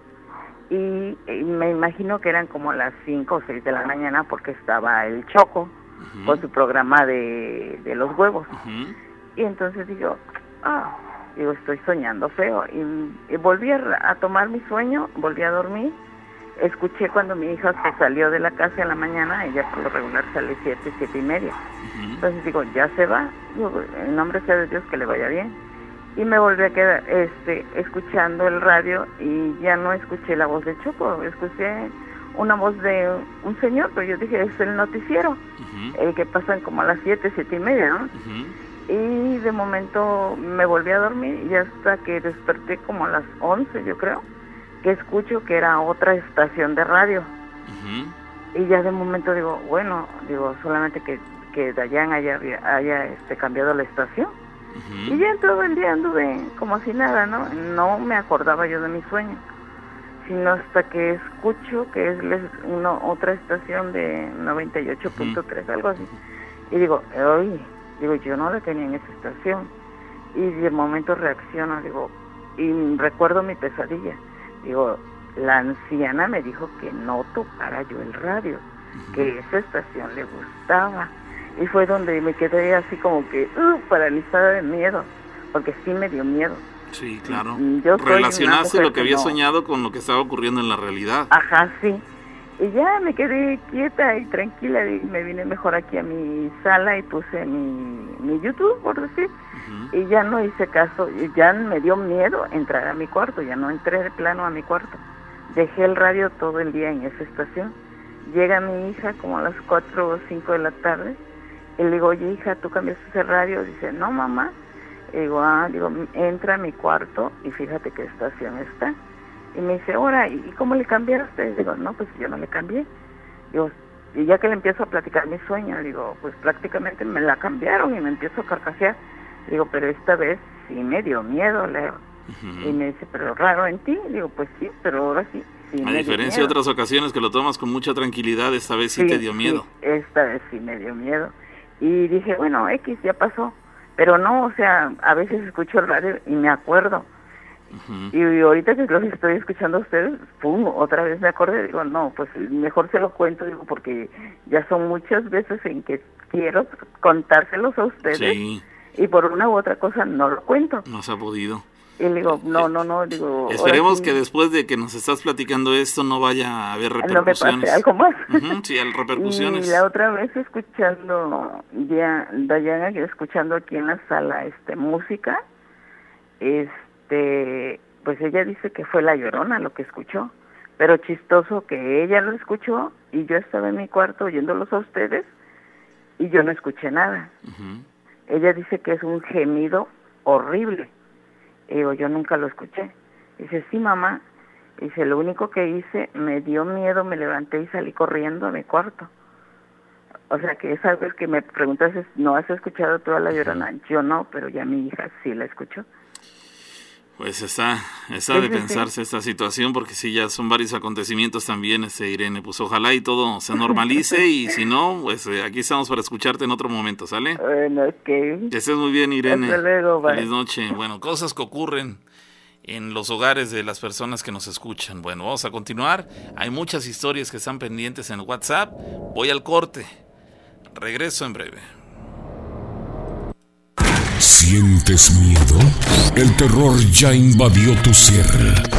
y, me imagino que eran como las 5 o 6 de la mañana porque estaba el Choco con su programa de, de los huevos. Y entonces digo, ah, digo, estoy soñando feo. Y, volví a, tomar mi sueño, volví a dormir. Escuché cuando mi hija se salió de la casa en la mañana, ella por lo regular sale siete, siete y media. Entonces digo, ya se va, en nombre sea de Dios que le vaya bien. Y me volví a quedar este, escuchando el radio y ya no escuché la voz de Choco, escuché una voz de un señor, pero yo dije, es el noticiero, el que pasan como a las siete, siete y media, ¿no? Y de momento me volví a dormir y hasta que desperté como a las 11 yo creo que escucho que era otra estación de radio. Y ya de momento digo bueno digo solamente que que Dayan haya, haya este, cambiado la estación. Y ya todo el día anduve como si nada no no me acordaba yo de mi sueño sino hasta que escucho que es una, otra estación de 98.3 algo así. Y digo oye Digo, yo no la tenía en esa estación. Y de momento reacciono, digo, y recuerdo mi pesadilla. Digo, la anciana me dijo que no tocara yo el radio, que esa estación le gustaba. Y fue donde me quedé así como que uh, paralizada de miedo, porque sí me dio miedo. Sí, claro. Yo Relacionaste lo que había soñado con lo que estaba ocurriendo en la realidad. Ajá, sí. Y ya me quedé quieta y tranquila y me vine mejor aquí a mi sala y puse mi, mi YouTube, por decir. Y ya no hice caso, y ya me dio miedo entrar a mi cuarto, ya no entré de plano a mi cuarto. Dejé el radio todo el día en esa estación. Llega mi hija como a las 4 o 5 de la tarde y le digo, oye hija, ¿tú cambiaste ese radio? Dice, no mamá. Y digo, ah, digo, entra a mi cuarto y fíjate qué estación está. Y me dice, ahora, ¿y cómo le cambiaste? Digo, no, pues yo no le cambié. Digo, y ya que le empiezo a platicar mi sueño, digo, pues prácticamente me la cambiaron y me empiezo a carcajear. Digo, pero esta vez sí me dio miedo, Leo. Y me dice, pero raro en ti. Digo, pues sí, pero ahora sí. sí a diferencia de otras ocasiones que lo tomas con mucha tranquilidad, esta vez sí, te dio miedo. esta vez sí me dio miedo. Y dije, bueno, X ya pasó. Pero no, o sea, a veces escucho el radio y me acuerdo. Y ahorita que los estoy escuchando a ustedes, pum, otra vez me acordé, digo, no, pues mejor se lo cuento, digo, porque ya son muchas veces en que quiero contárselos a ustedes y por una u otra cosa no lo cuento. No se ha podido. Y digo, no, no, no, digo... Esperemos que después de que nos estás platicando esto no vaya a haber repercusiones. No me algo más. sí, repercusiones. Y la otra vez escuchando, ya, Dayana, escuchando aquí en la sala este música, este, pues ella dice que fue la llorona lo que escuchó. Pero chistoso que ella lo escuchó y yo estaba en mi cuarto oyéndolos a ustedes y yo no escuché nada. Ella dice que es un gemido horrible y digo, yo nunca lo escuché. Dice, sí, mamá. Dice, lo único que hice, me dio miedo, me levanté y salí corriendo a mi cuarto. O sea, que es algo que me preguntas, ¿no has escuchado toda la llorona? Yo no, pero ya mi hija sí la escuchó. Pues está, está de pensarse esta situación porque sí, ya son varios acontecimientos también, este, Irene. Pues ojalá y todo se normalice y si no, pues eh, aquí estamos para escucharte en otro momento, ¿sale? Bueno, ok. Que estés muy bien, Irene. Hasta luego, bye. Feliz noche. Bueno, cosas que ocurren en los hogares de las personas que nos escuchan. Bueno, vamos a continuar. Hay muchas historias que están pendientes en WhatsApp. Voy al corte. Regreso en breve. ¿Sientes miedo? El terror ya invadió tu ser,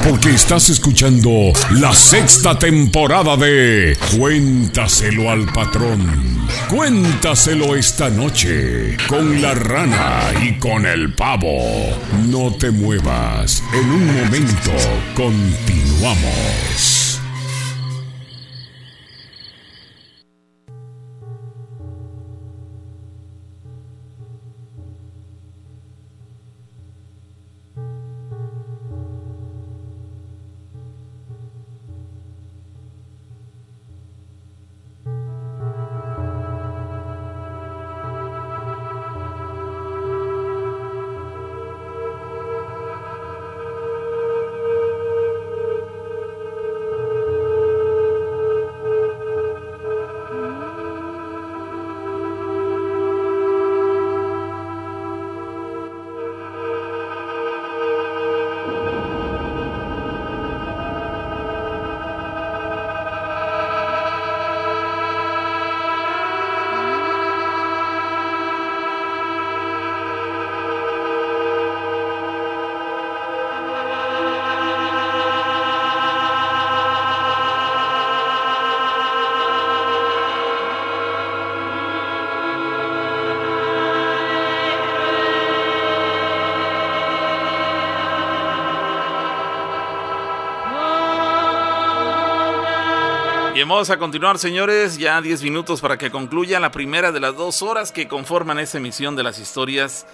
porque estás escuchando la sexta temporada de Cuéntaselo al patrón. Cuéntaselo esta noche con la rana y con el pavo. No te muevas, en un momento continuamos. Vamos a continuar, señores. Ya 10 minutos para que concluya la primera de las dos horas que conforman esta emisión de las historias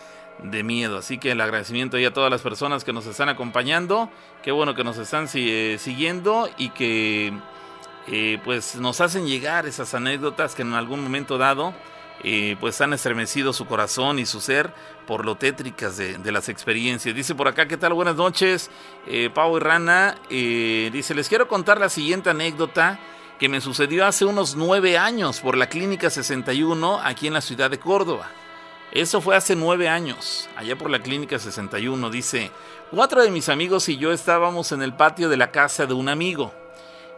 de miedo. Así que el agradecimiento a todas las personas que nos están acompañando. Qué bueno que nos están eh, siguiendo y que eh, pues nos hacen llegar esas anécdotas que en algún momento dado eh, pues han estremecido su corazón y su ser por lo tétricas de, de las experiencias. Dice por acá, ¿qué tal? Buenas noches, Pau y Rana. dice, les quiero contar la siguiente anécdota que me sucedió hace unos nueve años por la Clínica 61 aquí en la ciudad de Córdoba. Eso fue hace nueve años, allá por la Clínica 61. Dice, cuatro de mis amigos y yo estábamos en el patio de la casa de un amigo.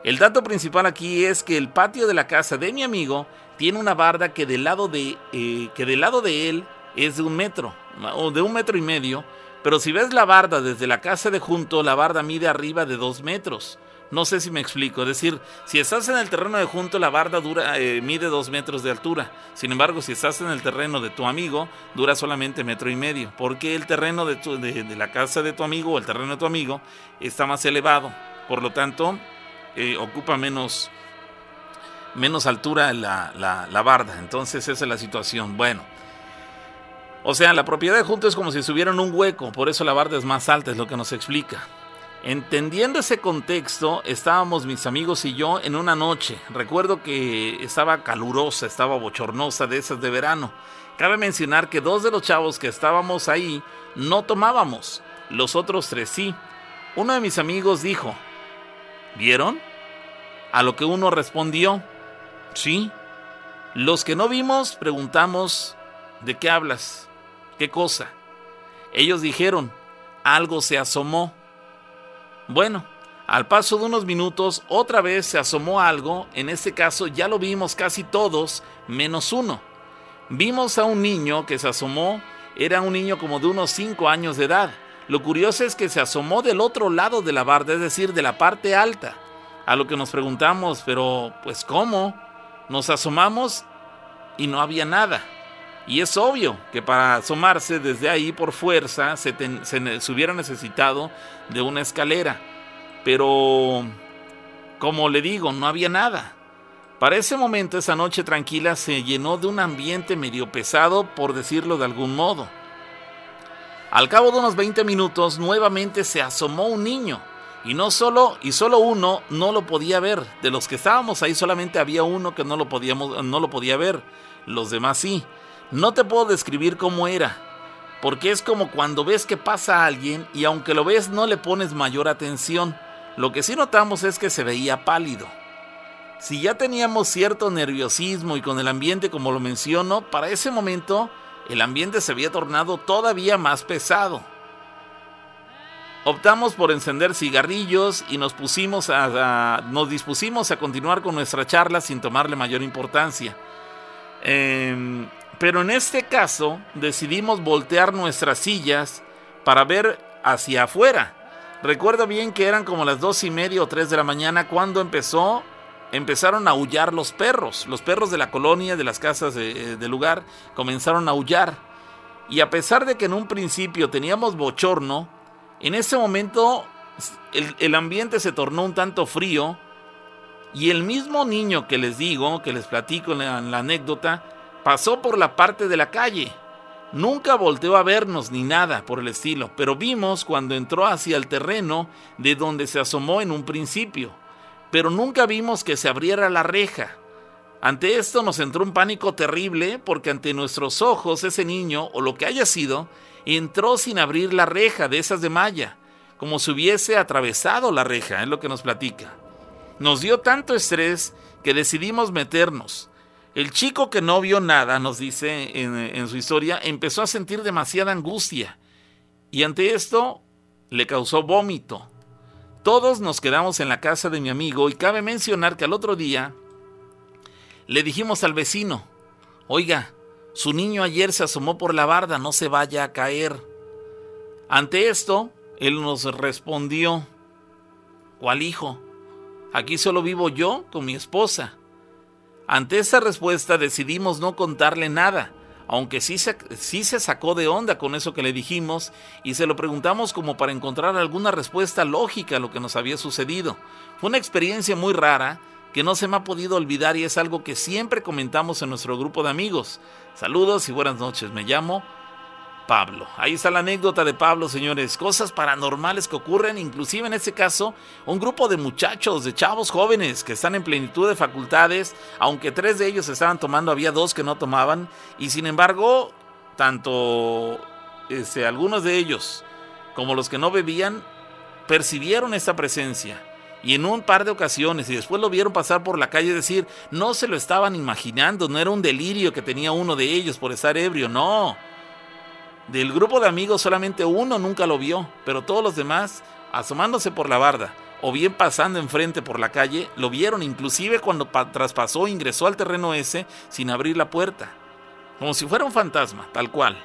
El dato principal aquí es que el patio de la casa de mi amigo tiene una barda que del lado de, eh, que del lado de él es de un metro, o de un metro y medio, Pero si ves la barda desde la casa de junto, la barda mide arriba de dos metros. No sé si me explico. Es decir, si estás en el terreno de junto, la barda dura, eh, mide dos metros de altura. Sin embargo, si estás en el terreno de tu amigo, dura solamente metro y medio. Porque el terreno de, de, la casa de tu amigo o el terreno de tu amigo está más elevado. Por lo tanto, eh, ocupa menos, menos altura la, la, barda. Entonces, esa es la situación. Bueno. O sea, la propiedad de junto es como si estuviera en un hueco, por eso la barda es más alta, es lo que nos explica. Entendiendo ese contexto, estábamos mis amigos y yo en una noche. Recuerdo que estaba calurosa, estaba bochornosa de esas de verano. Cabe mencionar que dos de los chavos que estábamos ahí no tomábamos, los otros tres sí. Uno de mis amigos dijo, ¿vieron? A lo que uno respondió, sí. Los que no vimos preguntamos, ¿de qué hablas? ¿Qué cosa? Ellos dijeron, algo se asomó. Bueno, al paso de unos minutos otra vez se asomó algo, en este caso ya lo vimos casi todos, menos uno. Vimos a un niño que se asomó, era un niño como de unos 5 años de edad. Lo curioso es que se asomó del otro lado de la barda, es decir, de la parte alta. A lo que nos preguntamos, pero pues ¿cómo? Nos asomamos y no había nada. Y es obvio que para asomarse desde ahí por fuerza se, se, hubiera necesitado de una escalera. Pero, como le digo, no había nada. Para ese momento, esa noche tranquila se llenó de un ambiente medio pesado, por decirlo de algún modo. Al cabo de unos 20 minutos, nuevamente se asomó un niño. Y no solo, y solo uno no lo podía ver. De los que estábamos ahí solamente había uno que no lo, podíamos, no lo podía ver. Los demás sí. No te puedo describir cómo era, porque es como cuando ves que pasa a alguien y aunque lo ves no le pones mayor atención. Lo que sí notamos es que se veía pálido. Si ya teníamos cierto nerviosismo y con el ambiente como lo menciono, para ese momento el ambiente se había tornado todavía más pesado. Optamos por encender cigarrillos y nos pusimos a, nos dispusimos a continuar con nuestra charla sin tomarle mayor importancia. Eh, pero en este caso decidimos voltear nuestras sillas para ver hacia afuera. Recuerdo bien que eran como las dos y media o tres de la mañana cuando empezó, empezaron a aullar los perros. Los perros de la colonia, de las casas del de lugar, comenzaron a aullar. Y a pesar de que en un principio teníamos bochorno, en ese momento el, ambiente se tornó un tanto frío y el mismo niño que les digo, que les platico en la anécdota, Pasó por la parte de la calle. Nunca volteó a vernos ni nada por el estilo, pero vimos cuando entró hacia el terreno de donde se asomó en un principio, pero nunca vimos que se abriera la reja. Ante esto nos entró un pánico terrible porque ante nuestros ojos ese niño, o lo que haya sido, entró sin abrir la reja de esas de malla, como si hubiese atravesado la reja, es lo que nos platica. Nos dio tanto estrés que decidimos meternos. El chico que no vio nada, nos dice en, su historia, empezó a sentir demasiada angustia y ante esto le causó vómito. Todos nos quedamos en la casa de mi amigo y cabe mencionar que al otro día le dijimos al vecino, oiga, su niño ayer se asomó por la barda, no se vaya a caer. Ante esto, él nos respondió, ¿cuál hijo? Aquí solo vivo yo con mi esposa. Ante esa respuesta decidimos no contarle nada, aunque sí se, sí se sacó de onda con eso que le dijimos y se lo preguntamos como para encontrar alguna respuesta lógica a lo que nos había sucedido. Fue una experiencia muy rara que no se me ha podido olvidar y es algo que siempre comentamos en nuestro grupo de amigos. Saludos y buenas noches, me llamo Pablo. Ahí está la anécdota de Pablo, señores. Cosas paranormales que ocurren, inclusive en este caso, un grupo de muchachos, de chavos jóvenes que están en plenitud de facultades, aunque tres de ellos estaban tomando, había dos que no tomaban, y sin embargo, tanto este, algunos de ellos como los que no bebían percibieron esta presencia. Y en un par de ocasiones, y después lo vieron pasar por la calle, decir, no se lo estaban imaginando, no era un delirio que tenía uno de ellos por estar ebrio, no del grupo de amigos solamente uno nunca lo vio, pero todos los demás, asomándose por la barda o bien pasando enfrente por la calle, lo vieron inclusive cuando traspasó ingresó al terreno ese sin abrir la puerta, como si fuera un fantasma, tal cual.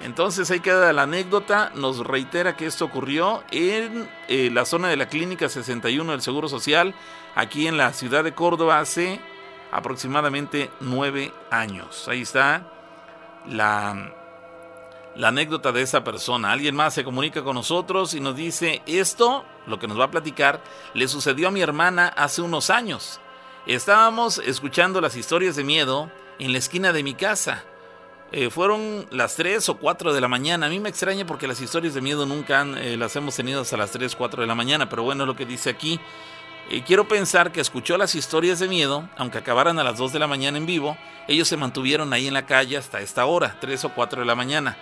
Entonces ahí queda la anécdota, nos reitera que esto ocurrió en eh, la zona de la Clínica 61 del Seguro Social, aquí en la ciudad de Córdoba, hace aproximadamente nueve años. Ahí está la, la anécdota de esa persona. Alguien más se comunica con nosotros y nos dice, esto, lo que nos va a platicar, le sucedió a mi hermana hace unos años. Estábamos escuchando las historias de miedo en la esquina de mi casa. Eh, fueron las 3 o 4 de la mañana. A mí me extraña porque las historias de miedo nunca eh, las hemos tenido hasta las 3, 4 de la mañana, pero bueno, lo que dice aquí. Eh, quiero pensar que escuchó las historias de miedo, aunque acabaran a las 2 de la mañana en vivo, ellos se mantuvieron ahí en la calle hasta esta hora, 3 o 4 de la mañana.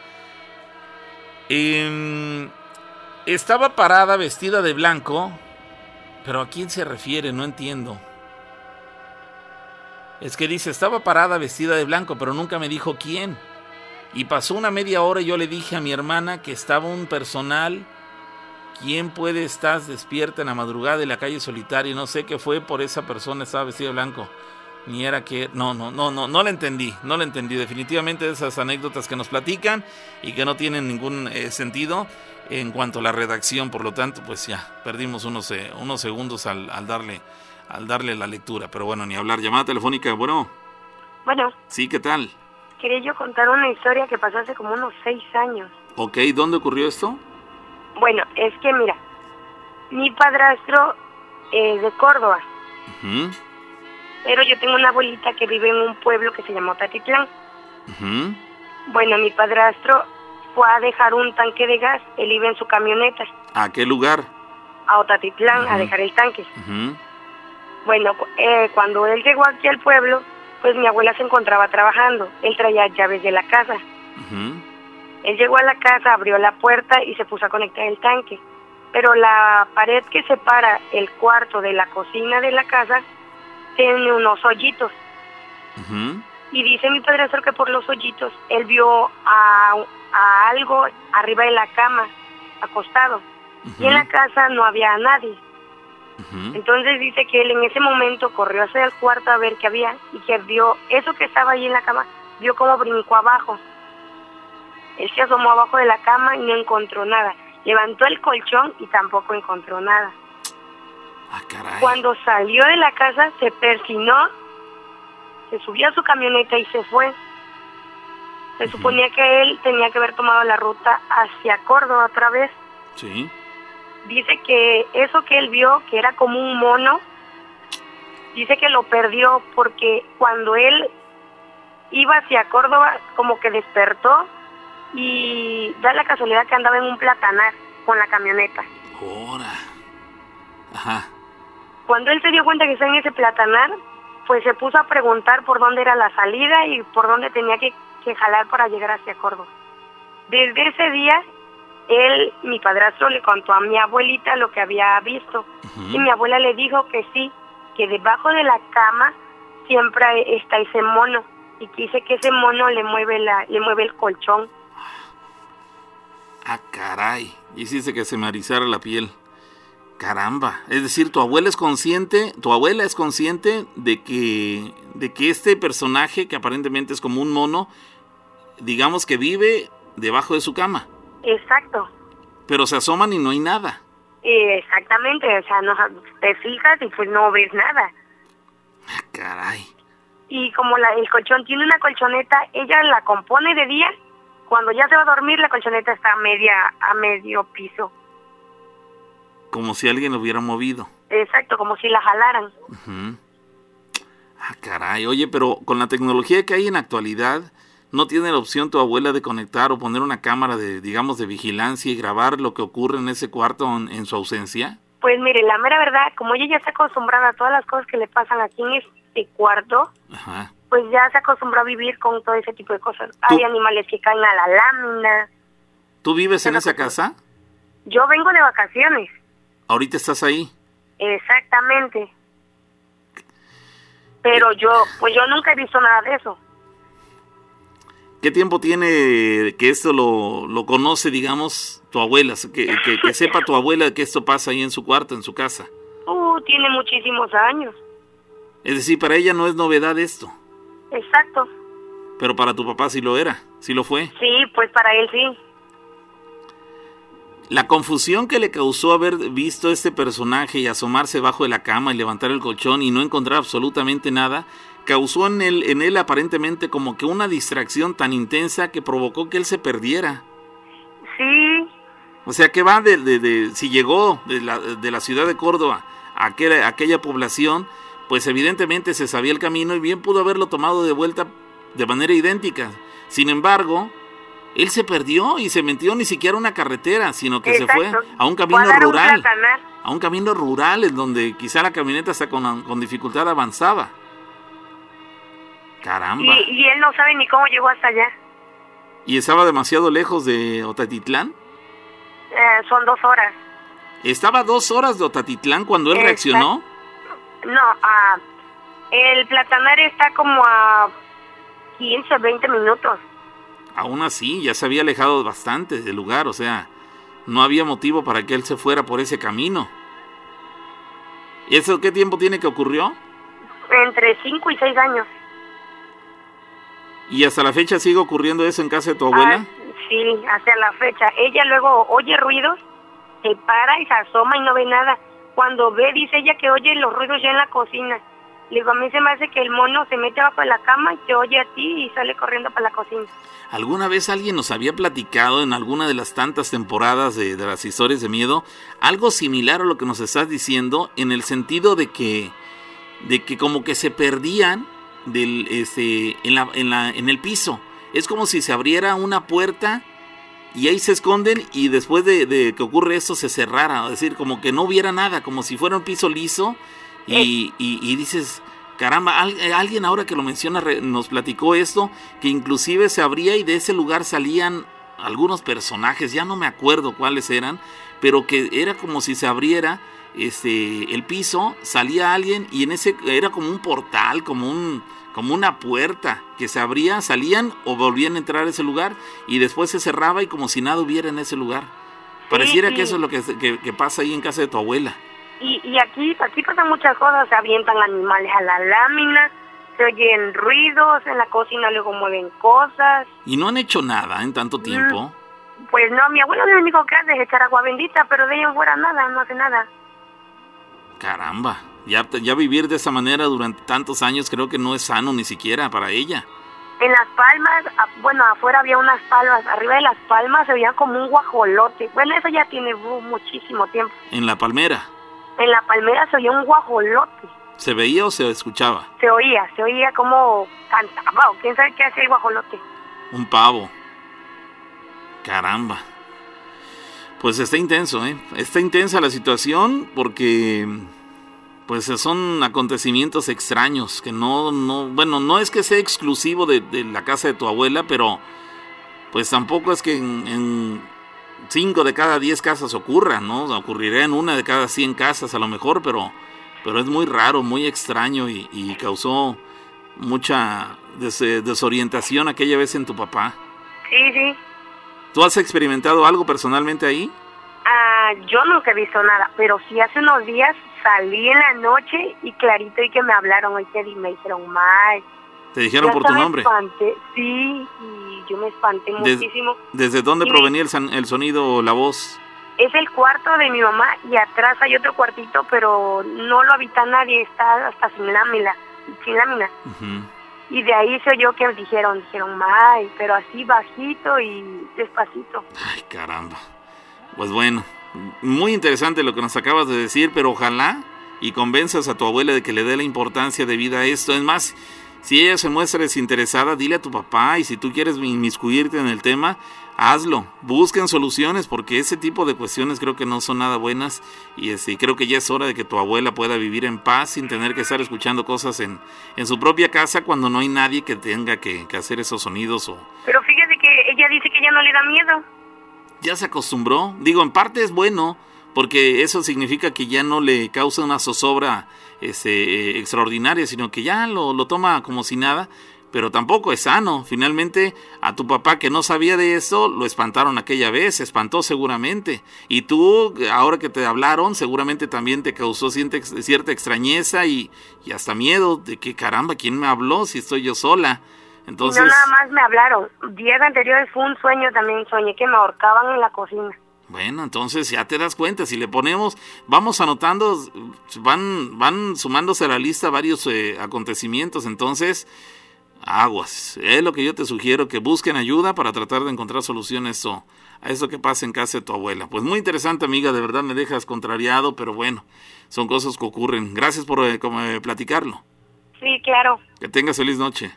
Em, estaba parada vestida de blanco, pero ¿a quién se refiere? No entiendo. Es que dice, estaba parada vestida de blanco, pero nunca me dijo quién. Y pasó una media hora y yo le dije a mi hermana que estaba un personal. ¿Quién puede estar despierta en la madrugada de la calle solitaria? No sé qué fue por esa persona, estaba vestida de blanco. Ni era que... No, no, no, no, no la entendí, no la entendí. Definitivamente esas anécdotas que nos platican y que no tienen ningún eh, sentido en cuanto a la redacción. Por lo tanto, pues ya, perdimos unos, eh, unos segundos al, al darle al darle la lectura. Pero bueno, ni hablar. Llamada telefónica, bueno. Bueno. Sí, ¿qué tal? Quería yo contar una historia que pasó hace como unos seis años. Ok, ¿dónde ocurrió esto? Bueno, es que mira, mi padrastro es de Córdoba. Pero yo tengo una abuelita que vive en un pueblo que se llama Tatitlán. Bueno, mi padrastro fue a dejar un tanque de gas. Él iba en su camioneta. ¿A qué lugar? A Otatitlán, a dejar el tanque. Bueno, eh, cuando él llegó aquí al pueblo, pues mi abuela se encontraba trabajando. Él traía llaves de la casa. Él llegó a la casa, abrió la puerta y se puso a conectar el tanque. Pero la pared que separa el cuarto de la cocina de la casa tiene unos hoyitos. Y dice mi padrastro que por los hoyitos él vio a, a algo arriba de la cama, acostado. Y en la casa no había nadie. Entonces dice que él en ese momento corrió hacia el cuarto a ver qué había y que vio eso que estaba ahí en la cama, vio como brincó abajo. Él se asomó abajo de la cama y no encontró nada. Levantó el colchón y tampoco encontró nada. Ah, Cuando salió de la casa se persinó, se subió a su camioneta y se fue. Se suponía que él tenía que haber tomado la ruta hacia Córdoba otra vez. Sí dice que eso que él vio, que era como un mono, dice que lo perdió porque cuando él iba hacia Córdoba, como que despertó y da la casualidad que andaba en un platanar con la camioneta. Ahora. Ajá. Cuando él se dio cuenta que estaba en ese platanar, pues se puso a preguntar por dónde era la salida y por dónde tenía que, que jalar para llegar hacia Córdoba. Desde ese día él, mi padrastro, le contó a mi abuelita lo que había visto. Y mi abuela le dijo que sí, que debajo de la cama siempre está ese mono. Y que dice que ese mono le mueve, la, le mueve el colchón. Ah, caray. Y dice que se me erizara la piel. Caramba. Es decir, tu abuela es consciente, tu abuela es consciente de que, de que este personaje, que aparentemente es como un mono, digamos que vive debajo de su cama. Exacto. Pero se asoman y no hay nada. Exactamente, o sea, no, te fijas y pues no ves nada. Ah, caray. Y como la, el colchón tiene una colchoneta, ella la compone de día. Cuando ya se va a dormir, la colchoneta está a media a medio piso. Como si alguien lo hubiera movido. Exacto, como si la jalaran. Ah, caray. Oye, pero con la tecnología que hay en actualidad, ¿No tiene la opción tu abuela de conectar o poner una cámara de, digamos, de vigilancia y grabar lo que ocurre en ese cuarto en, su ausencia? Pues mire, la mera verdad, como ella ya está acostumbrada a todas las cosas que le pasan aquí en este cuarto, pues ya se acostumbró a vivir con todo ese tipo de cosas. Hay animales que caen a la lámina. ¿Tú vives en esa casa? Yo vengo de vacaciones. ¿Ahorita estás ahí? Exactamente. Pero yo, pues yo nunca he visto nada de eso. ¿Qué tiempo tiene que esto lo, lo conoce, digamos, tu abuela? Que, que, sepa tu abuela que esto pasa ahí en su cuarto, en su casa. Uh, tiene muchísimos años. Es decir, para ella no es novedad esto. Exacto. Pero para tu papá sí lo era, sí lo fue. Sí, pues para él sí. La confusión que le causó haber visto este personaje y asomarse bajo de la cama y levantar el colchón y no encontrar absolutamente nada, causó en él, en él aparentemente como que una distracción tan intensa que provocó que él se perdiera. Sí. O sea que va de, de, si llegó de la, de la, ciudad de Córdoba a aquella, a aquella población, pues evidentemente se sabía el camino y bien pudo haberlo tomado de vuelta de manera idéntica. Sin embargo, él se perdió y se metió ni siquiera a una carretera, sino que se fue a un camino rural. a un camino rural en donde quizá la camioneta hasta con, con dificultad avanzaba. Caramba. Y, él no sabe ni cómo llegó hasta allá. ¿Y estaba demasiado lejos de Otatitlán? Eh, son dos horas. ¿Estaba dos horas de Otatitlán cuando él reaccionó? No, uh, el platanar está como a 15, 20 minutos aún así ya se había alejado bastante del lugar, o sea, no había motivo para que él se fuera por ese camino. ¿Y eso qué tiempo tiene que ocurrió? Entre 5 y 6 años. ¿Y hasta la fecha sigue ocurriendo eso en casa de tu abuela? Ah, sí, hasta la fecha. Ella luego oye ruidos, se para y se asoma y no ve nada. Cuando ve, dice ella que oye los ruidos ya en la cocina. Le digo, a mí se me hace que el mono se mete abajo de la cama y te oye a ti y sale corriendo para la cocina. ¿Alguna vez alguien nos había platicado en alguna de las tantas temporadas de, las historias de miedo algo similar a lo que nos estás diciendo en el sentido de que, de que como que se perdían del, este, en, la, en, la, en el piso? Es como si se abriera una puerta y ahí se esconden y después de, de, que ocurre eso se cerrara, es decir, como que no hubiera nada, como si fuera un piso liso y, y, dices, caramba, eh, alguien ahora que lo menciona nos platicó esto, que inclusive se abría y de ese lugar salían algunos personajes, ya no me acuerdo cuáles eran, pero que era como si se abriera este el piso, salía alguien y en ese era como un portal, como un como una puerta que se abría, salían o volvían a entrar a ese lugar y después se cerraba y como si nada hubiera en ese lugar. Pareciera que eso es lo que pasa ahí en casa de tu abuela. Y, y aquí, aquí pasan muchas cosas, se avientan animales a la lámina, se oyen ruidos, en la cocina luego mueven cosas. ¿Y no han hecho nada en tanto mm, tiempo? pues no, mi abuelo lo único que hace es echar agua bendita, pero de ella fuera nada, no hace nada. Caramba, ya, ya vivir de esa manera durante tantos años creo que no es sano ni siquiera para ella. En las palmas, bueno, afuera había unas palmas, arriba de las palmas se veía como un guajolote. Bueno, eso ya tiene muchísimo tiempo. ¿En la palmera? En la palmera se oía un guajolote. ¿Se veía o se escuchaba? Se oía, se oía como cantaba o quién sabe qué hacía el guajolote. Un pavo. Caramba. Pues está intenso, ¿eh? Está intensa la situación porque pues son acontecimientos extraños que no, no, bueno, no es que sea exclusivo de, la casa de tu abuela, pero pues tampoco es que en cinco de cada diez casas ocurra, ¿no? Ocurrirá en una de cada cien casas a lo mejor, pero, pero es muy raro, muy extraño y, causó mucha desorientación aquella vez en tu papá. Sí, sí. ¿Tú has experimentado algo personalmente ahí? Ah, yo nunca he visto nada, pero sí hace unos días salí en la noche y clarito y que me hablaron hoy y me dijeron, May. ¿Te dijeron por tu nombre? sí, yo me espanté muchísimo. ¿Desde dónde provenía el, sonido o la voz? Es el cuarto de mi mamá y atrás hay otro cuartito, pero no lo habita nadie, está hasta sin lámina. Sin lámina. Y de ahí se oyó que dijeron, dijeron, May, pero así bajito y despacito. Ay, caramba. Pues bueno, muy interesante lo que nos acabas de decir, pero ojalá y convenzas a tu abuela de que le dé la importancia de vida a esto. Es más, si ella se muestra desinteresada, dile a tu papá y si tú quieres inmiscuirte en el tema, hazlo. Busquen soluciones porque ese tipo de cuestiones creo que no son nada buenas y este, creo que ya es hora de que tu abuela pueda vivir en paz sin tener que estar escuchando cosas en, en su propia casa cuando no hay nadie que tenga que, que hacer esos sonidos. O... Pero fíjate que ella dice que ya no le da miedo. Ya se acostumbró. Digo, en parte es bueno porque eso significa que ya no le causa una zozobra este, extraordinaria, sino que ya lo, lo toma como si nada, pero tampoco es sano. Finalmente, a tu papá que no sabía de eso, lo espantaron aquella vez, se espantó seguramente. Y tú, ahora que te hablaron, seguramente también te causó cierta extrañeza y, y hasta miedo de que caramba, ¿quién me habló si estoy yo sola? Entonces... no nada más me hablaron. Días anteriores fue un sueño también, soñé que me ahorcaban en la cocina. Bueno, entonces ya te das cuenta, si le ponemos, vamos anotando, van, van sumándose a la lista varios eh, acontecimientos, entonces, aguas. Es lo que yo te sugiero, que busquen ayuda para tratar de encontrar soluciones a eso que pasa en casa de tu abuela. Pues muy interesante, amiga, de verdad me dejas contrariado, pero bueno, son cosas que ocurren. Gracias por eh, eh, platicarlo. Sí, claro. Que tengas feliz noche.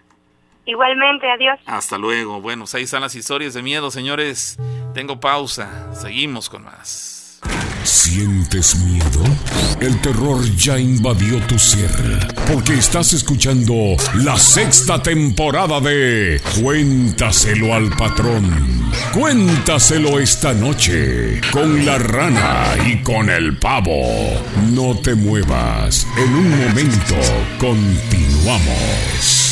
Igualmente, adiós. Hasta luego. Bueno, pues ahí están las historias de miedo, señores. Tengo pausa. Seguimos con más. ¿Sientes miedo? El terror ya invadió tu ser, porque estás escuchando la sexta temporada de Cuéntaselo al patrón. Cuéntaselo esta noche con la rana y con el pavo. No te muevas, en un momento continuamos.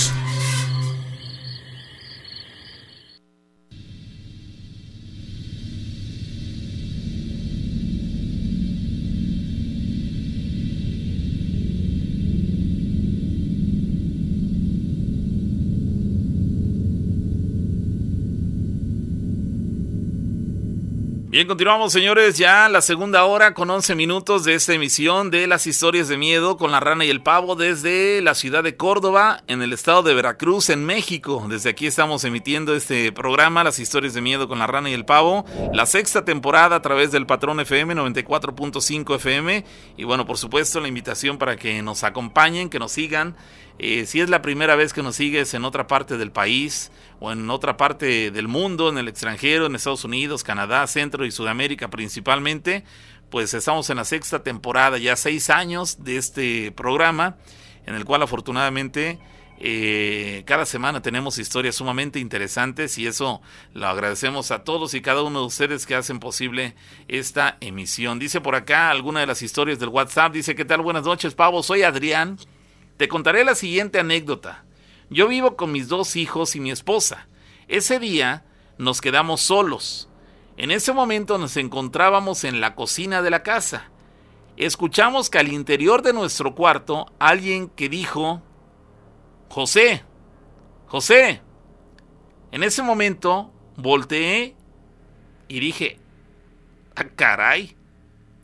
Bien, continuamos señores, ya la segunda hora con 11 minutos de esta emisión de las historias de miedo con la rana y el pavo desde la ciudad de Córdoba, en el estado de Veracruz, en México. Desde aquí estamos emitiendo este programa, las historias de miedo con la rana y el pavo, la sexta temporada a través del patrón FM 94.5 FM. Y bueno, por supuesto, la invitación para que nos acompañen, que nos sigan eh, si es la primera vez que nos sigues en otra parte del país o en otra parte del mundo, en el extranjero, en Estados Unidos, Canadá, Centro y Sudamérica principalmente, pues estamos en la sexta temporada, ya seis años de este programa, en el cual afortunadamente eh, cada semana tenemos historias sumamente interesantes y eso lo agradecemos a todos y cada uno de ustedes que hacen posible esta emisión. Dice por acá alguna de las historias del WhatsApp, dice, ¿qué tal? Buenas noches, Pavo, soy Adrián. Te contaré la siguiente anécdota. Yo vivo con mis dos hijos y mi esposa. Ese día nos quedamos solos. En ese momento nos encontrábamos en la cocina de la casa. Escuchamos que al interior de nuestro cuarto alguien que dijo, José, José. En ese momento volteé y dije, ah, caray.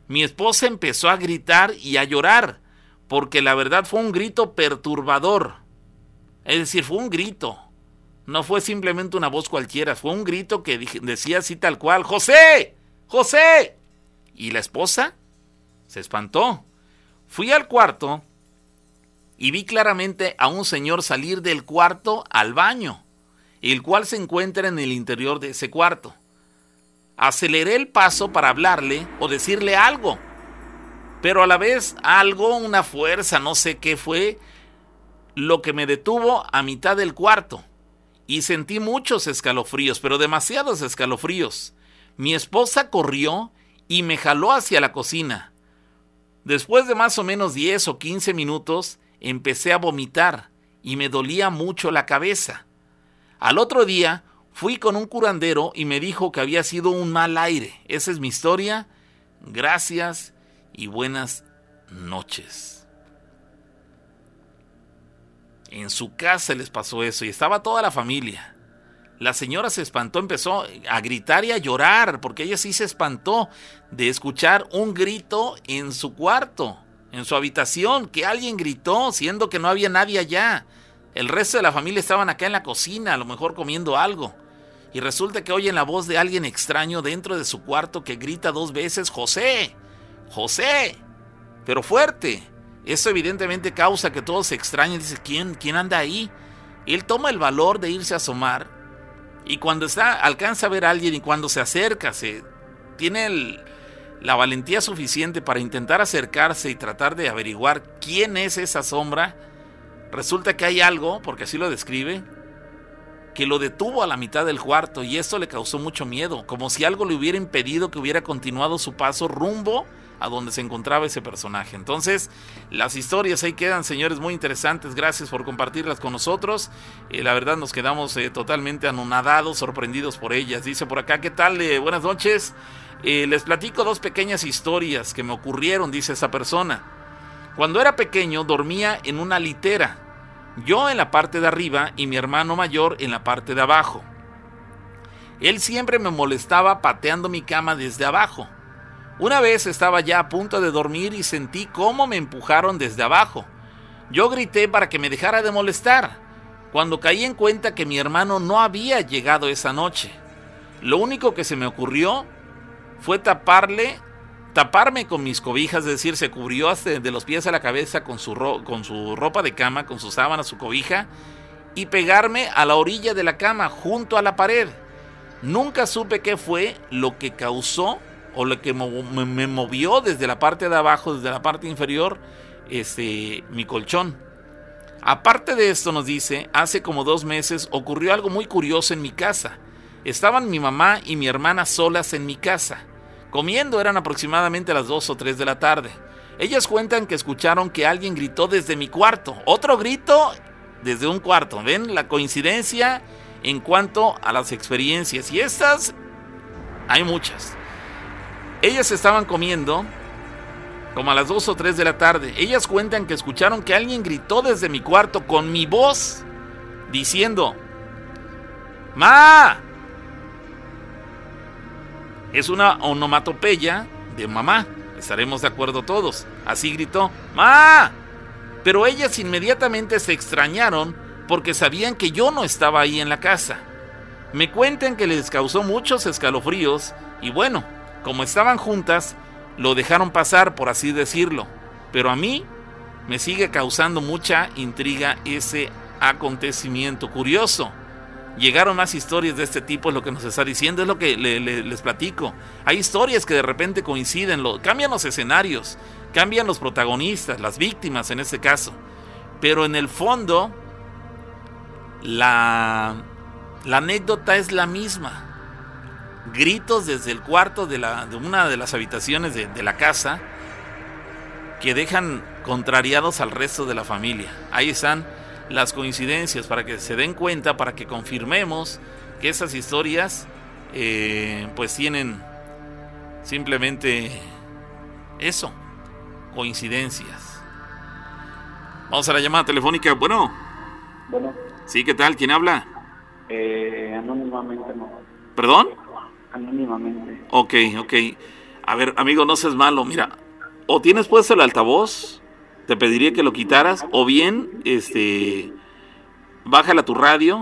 Mi esposa empezó a gritar y a llorar porque la verdad fue un grito perturbador. Es decir, fue un grito. No fue simplemente una voz cualquiera, fue un grito que decía así tal cual, José, José. Y la esposa se espantó. Fui al cuarto y vi claramente a un señor salir del cuarto al baño, el cual se encuentra en el interior de ese cuarto. Aceleré el paso para hablarle o decirle algo, pero a la vez algo, una fuerza, no sé qué fue, lo que me detuvo a mitad del cuarto. Y sentí muchos escalofríos, pero demasiados escalofríos. Mi esposa corrió y me jaló hacia la cocina. Después de más o menos 10 o 15 minutos, empecé a vomitar y me dolía mucho la cabeza. Al otro día, fui con un curandero y me dijo que había sido un mal aire. Esa es mi historia. Gracias y buenas noches. En su casa les pasó eso y estaba toda la familia. La señora se espantó, empezó a gritar y a llorar, porque ella sí se espantó de escuchar un grito en su cuarto, en su habitación, que alguien gritó, siendo que no había nadie allá. El resto de la familia estaban acá en la cocina, a lo mejor comiendo algo. Y resulta que oyen la voz de alguien extraño dentro de su cuarto que grita dos veces, José, José, pero fuerte. Eso evidentemente causa que todos se extrañen. Dice, ¿quién, ¿quién anda ahí? Él toma el valor de irse a asomar. Y cuando está, alcanza a ver a alguien y cuando se acerca, se, tiene la valentía suficiente para intentar acercarse y tratar de averiguar quién es esa sombra, resulta que hay algo, porque así lo describe, que lo detuvo a la mitad del cuarto y esto le causó mucho miedo, como si algo le hubiera impedido que hubiera continuado su paso rumbo a donde se encontraba ese personaje. Entonces, las historias ahí quedan, señores, muy interesantes. Gracias por compartirlas con nosotros. Eh, la verdad nos quedamos eh, totalmente anonadados, sorprendidos por ellas. Dice por acá, ¿qué tal? Eh, buenas noches. les platico dos pequeñas historias que me ocurrieron, dice esa persona. Cuando era pequeño dormía en una litera. yo en la parte de arriba y mi hermano mayor en la parte de abajo. Él siempre me molestaba pateando mi cama desde abajo. Una vez estaba ya a punto de dormir y sentí cómo me empujaron desde abajo. Yo grité para que me dejara de molestar, cuando caí en cuenta que mi hermano no había llegado esa noche. Lo único que se me ocurrió fue taparle, taparme con mis cobijas, es decir, se cubrió de los pies a la cabeza con su, con su ropa de cama, con su sábana, su cobija, y pegarme a la orilla de la cama, junto a la pared. Nunca supe qué fue lo que causó o lo que me movió desde la parte de abajo, desde la parte inferior, este, mi colchón. Aparte de esto, nos dice, hace como dos meses ocurrió algo muy curioso en mi casa. Estaban mi mamá y mi hermana solas en mi casa. Comiendo eran aproximadamente las 2 o 3 de la tarde. Ellas cuentan que escucharon que alguien gritó desde mi cuarto. Otro grito desde un cuarto. ¿Ven la coincidencia en cuanto a las experiencias? Y estas hay muchas. Ellas estaban comiendo como a las 2 o 3 de la tarde. Ellas cuentan que escucharon que alguien gritó desde mi cuarto con mi voz diciendo, ¡Ma! Es una onomatopeya de mamá. Estaremos de acuerdo todos. Así gritó, ¡Ma! Pero ellas inmediatamente se extrañaron porque sabían que yo no estaba ahí en la casa. Me cuentan que les causó muchos escalofríos y bueno, como estaban juntas, lo dejaron pasar, por así decirlo. Pero a mí me sigue causando mucha intriga ese acontecimiento curioso. Llegaron más historias de este tipo, es lo que nos está diciendo, es lo que les platico. Hay historias que de repente coinciden, lo, cambian los escenarios, cambian los protagonistas, las víctimas en este caso. Pero en el fondo, la, la anécdota es la misma gritos desde el cuarto de, la, de una de las habitaciones de, de, la casa que dejan contrariados al resto de la familia. Ahí están las coincidencias para que se den cuenta, para que confirmemos que esas historias eh, pues tienen simplemente eso, coincidencias. Vamos a la llamada telefónica. Bueno. Bueno. Sí, ¿qué tal? ¿Quién habla? Eh, anónimamente no. ¿Perdón? Anónimamente. Ok, ok. A ver, amigo, no seas malo. Mira, o tienes puesto el altavoz, te pediría que lo quitaras, o bien, este, bájala tu radio.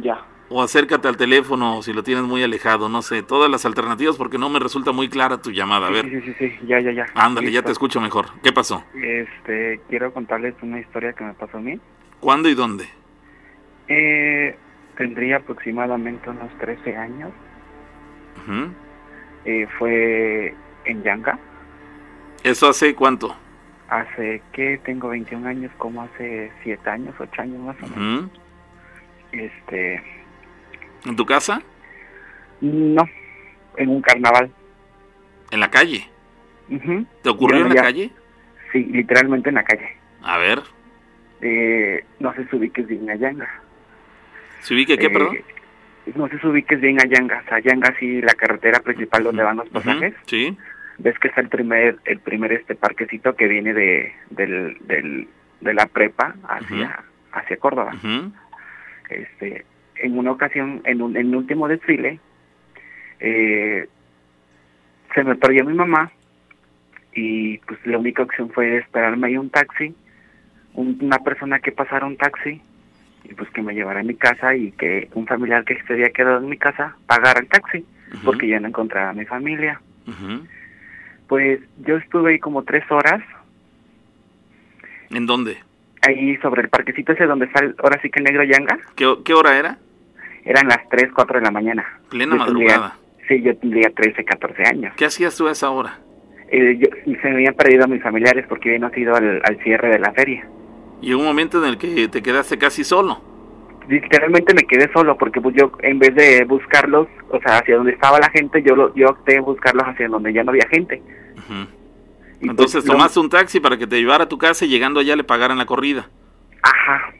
Ya. O acércate al teléfono si lo tienes muy alejado, no sé, todas las alternativas porque no me resulta muy clara tu llamada. A ver. Sí, sí, sí, ya, ya, ya. Ándale, ya te escucho mejor. ¿Qué pasó? Este, quiero contarles una historia que me pasó a mí. ¿Cuándo y dónde? Eh, tendría aproximadamente unos 13 años. Eh, fue en Yanga. ¿Eso hace cuánto? Hace que tengo 21 años, como hace 7 años, 8 años más o menos. Este. ¿En tu casa? No, en un carnaval. ¿En la calle? ¿Te ocurrió en la calle? Sí, literalmente en la calle. A ver. Eh, no sé si ubiques bien a Yanga. ¿Se ubique qué, Eh, perdón? No sé si ubiques bien a Yanga. O sea, Yanga sí, la carretera principal donde van los pasajes. Sí. ves que está el primer el primer este parquecito que viene de del, del de la prepa hacia hacia Córdoba este en una ocasión en un en último desfile eh, se me perdió mi mamá y pues la única opción fue esperarme ahí un taxi un- una persona que pasara un taxi y pues que me llevara a mi casa y que un familiar que se había quedado en mi casa pagara el taxi porque yo no encontraba a mi familia pues yo estuve ahí como tres horas, ¿En dónde? ahí sobre el parquecito ese donde está el- ahora sí que el negro Yanga. ¿Qué, qué hora era? Eran las 3, 4 de la mañana. Plena Yo tendría- madrugada. sí, yo tendría 13, 14 años. ¿Qué hacías tú a esa hora? Eh, yo- se me habían perdido mis familiares porque habían ido al, al cierre de la feria. Y un momento en el que te quedaste casi solo. Literalmente me quedé solo porque pues yo en vez de buscarlos, o sea, hacia donde estaba la gente, yo lo, yo opté en buscarlos hacia donde ya no había gente. Entonces pues, no- tomaste un taxi para que te llevara a tu casa y llegando allá le pagaran la corrida. Ajá,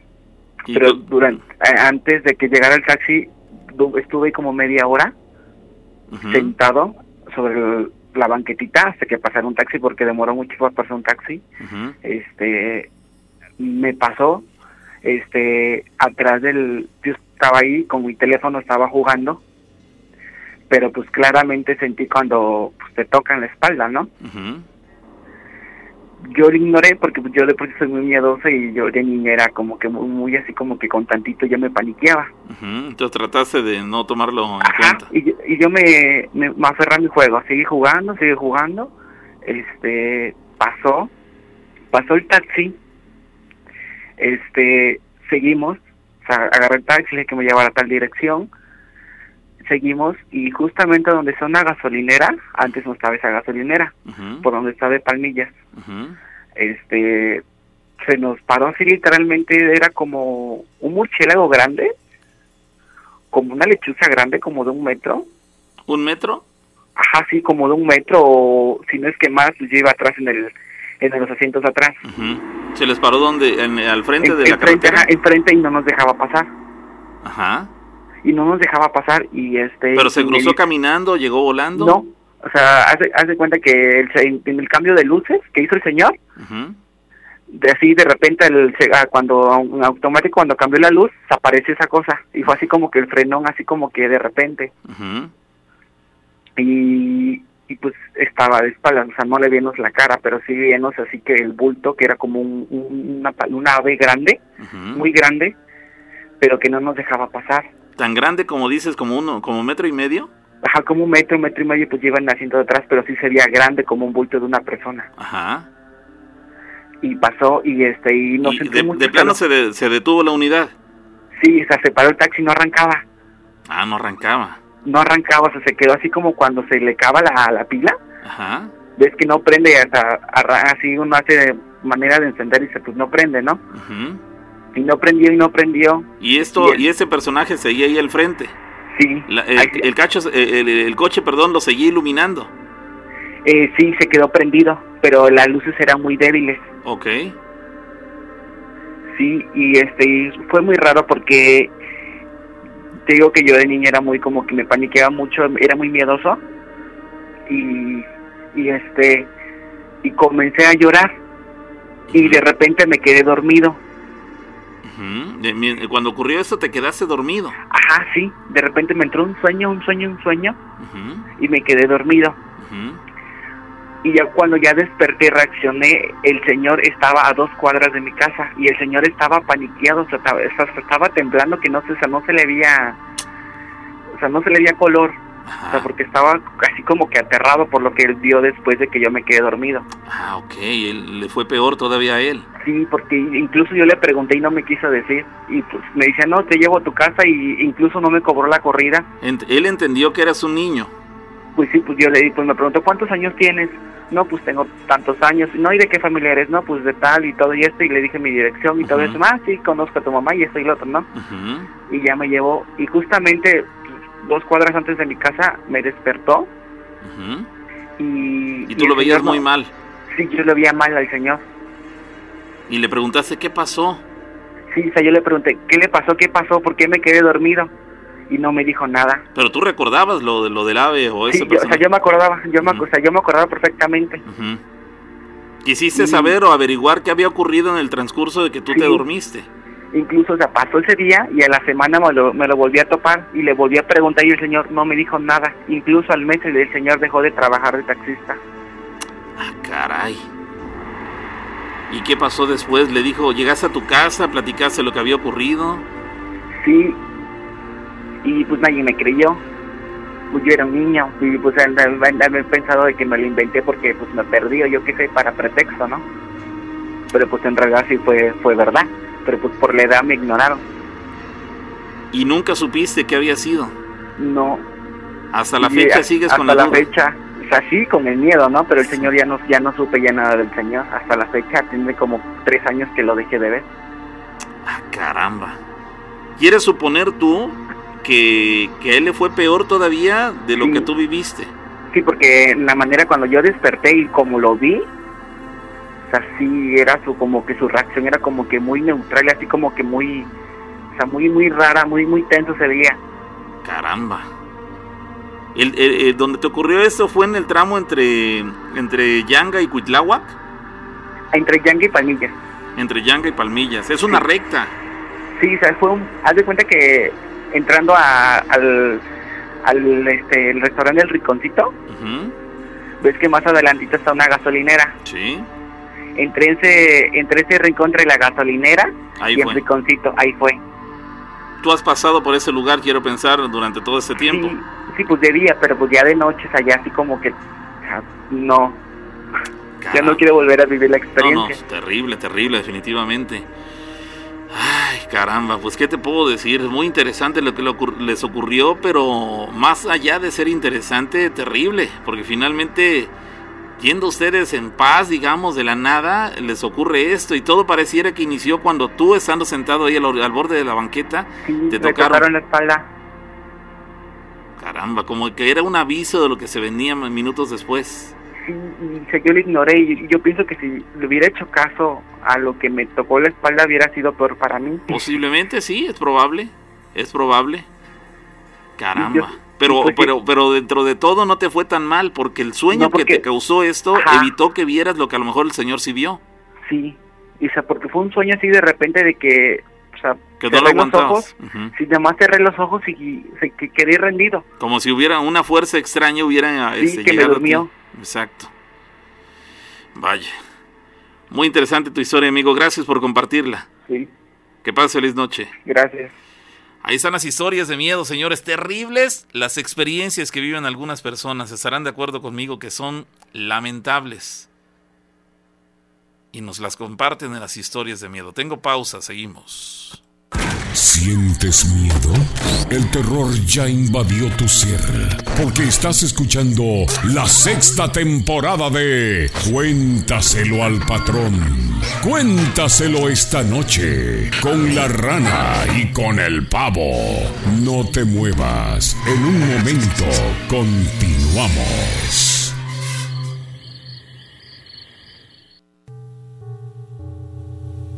Y pero tú- durante antes de que llegara el taxi estuve como media hora sentado sobre el- la banquetita hasta que pasara un taxi porque demoró mucho para pasar un taxi este me pasó este, atrás del, yo estaba ahí con mi teléfono, estaba jugando, pero pues claramente sentí cuando pues, te tocan la espalda, ¿no? Yo lo ignoré porque pues, yo de por soy muy miedoso y yo de niña era como que muy, así como que con tantito yo me paniqueaba. Entonces trataste de no tomarlo en cuenta. Y, y yo me, me, me aferré a mi juego, seguí jugando, seguí jugando, este, pasó, pasó el taxi, este, seguimos, o sea, agarré el taxi, le que me llevara a tal dirección, seguimos y justamente donde está una gasolinera, antes no estaba esa gasolinera, por donde está de Palmillas, este, se nos paró así literalmente, era como un murciélago grande, como una lechuza grande, como de un metro. ¿Un metro? Ajá, sí, como de un metro, o si no es que más, pues yo iba atrás en el en los asientos atrás. ¿Se les paró donde? En, ¿Al frente de la frente, carretera? enfrente y no nos dejaba pasar. Ajá. Y no nos dejaba pasar y este... ¿Pero se cruzó caminando, llegó volando? No, o sea, hace, hace cuenta que el, en el cambio de luces que hizo el señor, de así de repente el, ah, cuando en automático cuando cambió la luz, apareció esa cosa y fue así como que el frenón, así como que de repente. Y y pues estaba de espaldas, o sea, no le vimos la cara, pero sí vimos así que el bulto, que era como un, una, una, ave grande, muy grande, pero que no nos dejaba pasar. ¿Tan grande como dices, como uno, como metro y medio? Ajá, como un metro, metro y medio, pues llevan asiento detrás, pero sí sería grande como un bulto de una persona. Ajá. Y pasó y este, y no de, de, plano se, se detuvo la unidad? Sí, o sea, se paró el taxi y no arrancaba. Ah, no arrancaba no arrancaba, o sea, se quedó así como cuando se le acaba la, la pila. Ajá. Ves que no prende, hasta así uno hace manera de encender y se pues no prende, ¿no? Y no prendió y no prendió. ¿Y esto y, ese personaje seguía ahí al frente? Sí. el, cacho, el, coche, perdón, lo seguía iluminando. Eh, sí, se quedó prendido, pero las luces eran muy débiles. Ok. Sí, y este fue muy raro porque te digo que yo de niña era muy como que me paniqueaba mucho, era muy miedoso. Y, y este y comencé a llorar. Y de repente me quedé dormido. Cuando ocurrió eso te quedaste dormido. Ajá, sí, de repente me entró un sueño, un sueño, un sueño. Y me quedé dormido y ya cuando ya desperté reaccioné, el señor estaba a dos cuadras de mi casa y el señor estaba paniqueado, o sea, estaba, temblando que no se, o sea, no se le veía, o sea, no se le veía color, o sea, porque estaba casi como que aterrado por lo que él vio después de que yo me quedé dormido. Ah, ok, él, le fue peor todavía a él. Sí, porque incluso yo le pregunté y no me quiso decir, y pues me decía, no, te llevo a tu casa y incluso no me cobró la corrida. él entendió que eras un niño. Pues sí, pues yo le di, pues me preguntó, ¿cuántos años tienes? No, pues tengo tantos años, no, ¿y de qué familia eres? No, pues de tal y todo y esto, y le dije mi dirección y todo eso, ah, sí, conozco a tu mamá y esto y lo otro, ¿no? Y ya me llevó, y justamente dos cuadras antes de mi casa me despertó. y, y, tú lo veías muy mal. Sí, yo lo veía mal al señor. ¿Y le preguntaste qué pasó? Sí, o sea, yo le pregunté, ¿qué le pasó? ¿Qué pasó? ¿Por qué me quedé dormido? Y no me dijo nada. Pero tú recordabas lo de lo del ave o ese sí, o sea, yo me acordaba, yo me, o sea, yo me acordaba perfectamente. ¿Quisiste saber o averiguar qué había ocurrido en el transcurso de que tú te dormiste? Incluso, o sea, pasó ese día y a la semana me lo, me lo volví a topar y le volví a preguntar y el señor no me dijo nada. Incluso al mes el señor dejó de trabajar de taxista. Ah, caray. ¿Y qué pasó después? ¿Le dijo, llegaste a tu casa, platicaste lo que había ocurrido? Sí, y pues nadie me creyó. Pues yo era un niño y pues he pensado de que me lo inventé porque pues me perdí o yo qué sé, para pretexto, ¿no? Pero pues en realidad sí fue, fue verdad, pero pues por la edad me ignoraron. ¿Y nunca supiste qué había sido? No. ¿Hasta la fecha sigues con la Hasta la fecha, o sea, sí, con el miedo, ¿no? Pero el señor ya no, ya no supe ya nada del señor. Hasta la fecha tiene como tres años que lo dejé de ver. Ah, caramba. ¿Quieres suponer tú que, que a él le fue peor todavía de lo que tú viviste. Sí, porque la manera cuando yo desperté y como lo vi, o sea, sí era su, como que su reacción era como que muy neutral, así como que muy, o sea, muy, muy rara, muy, muy tenso se veía. Caramba. El, donde te ocurrió eso fue en el tramo entre, entre Yanga y Cuitláhuac. Entre Yanga y Palmillas. Entre Yanga y Palmillas. Es una recta. Sí, o sea, fue un, haz de cuenta que entrando a, al, al este, el restaurante El Riconcito, ves que más adelantito está una gasolinera. Sí. Entre ese, entre ese rincón entre la gasolinera Ahí y fue. el Riconcito, ahí fue. Tú has pasado por ese lugar, quiero pensar, durante todo ese tiempo. Sí, sí, pues de día, pero pues ya de noche, o sea, ya así como que, sea, no, ya Caramba. no quiero volver a vivir la No, no, experiencia. terrible, terrible, definitivamente. Ay, caramba, pues qué te puedo decir, es muy interesante lo que les ocurrió, pero más allá de ser interesante, terrible, porque finalmente, yendo ustedes en paz, digamos, de la nada, les ocurre esto y todo pareciera que inició cuando tú, estando sentado ahí al, or- al borde de la banqueta, Sí, te tocaron. tocaron la espalda. Caramba, como que era un aviso de lo que se venía minutos después. Sí, y o sea, yo lo ignoré y yo pienso que si le hubiera hecho caso a lo que me tocó la espalda hubiera sido peor para mí. Posiblemente sí, es probable, es probable. Caramba. Yo- pero, pues pero, pero dentro de todo no te fue tan mal, porque el sueño No, porque- que te causó esto Ajá. evitó que vieras lo que a lo mejor el Señor sí vio. Sí, o sea, porque fue un sueño así de repente de que, sea, Que no lo aguantabas. ojos, Ujú. si nada más cerré los ojos y se, que quedé rendido. Como si hubiera una fuerza extraña hubiera Sí, este, que me llegado a ti. durmió. Exacto. Vaya. Muy interesante tu historia, amigo. Gracias por compartirla. Sí, Que pase feliz noche. gracias. Ahí están las historias de miedo, señores, terribles, las experiencias que viven algunas personas. Estarán de acuerdo conmigo que son lamentables. Y nos las comparten en las historias de miedo. Tengo pausa, seguimos. ¿Sientes miedo? El terror ya invadió tu ser, porque estás escuchando la sexta temporada de Cuéntaselo al patrón. Cuéntaselo esta noche con la rana y con el pavo. No te muevas, en un momento continuamos.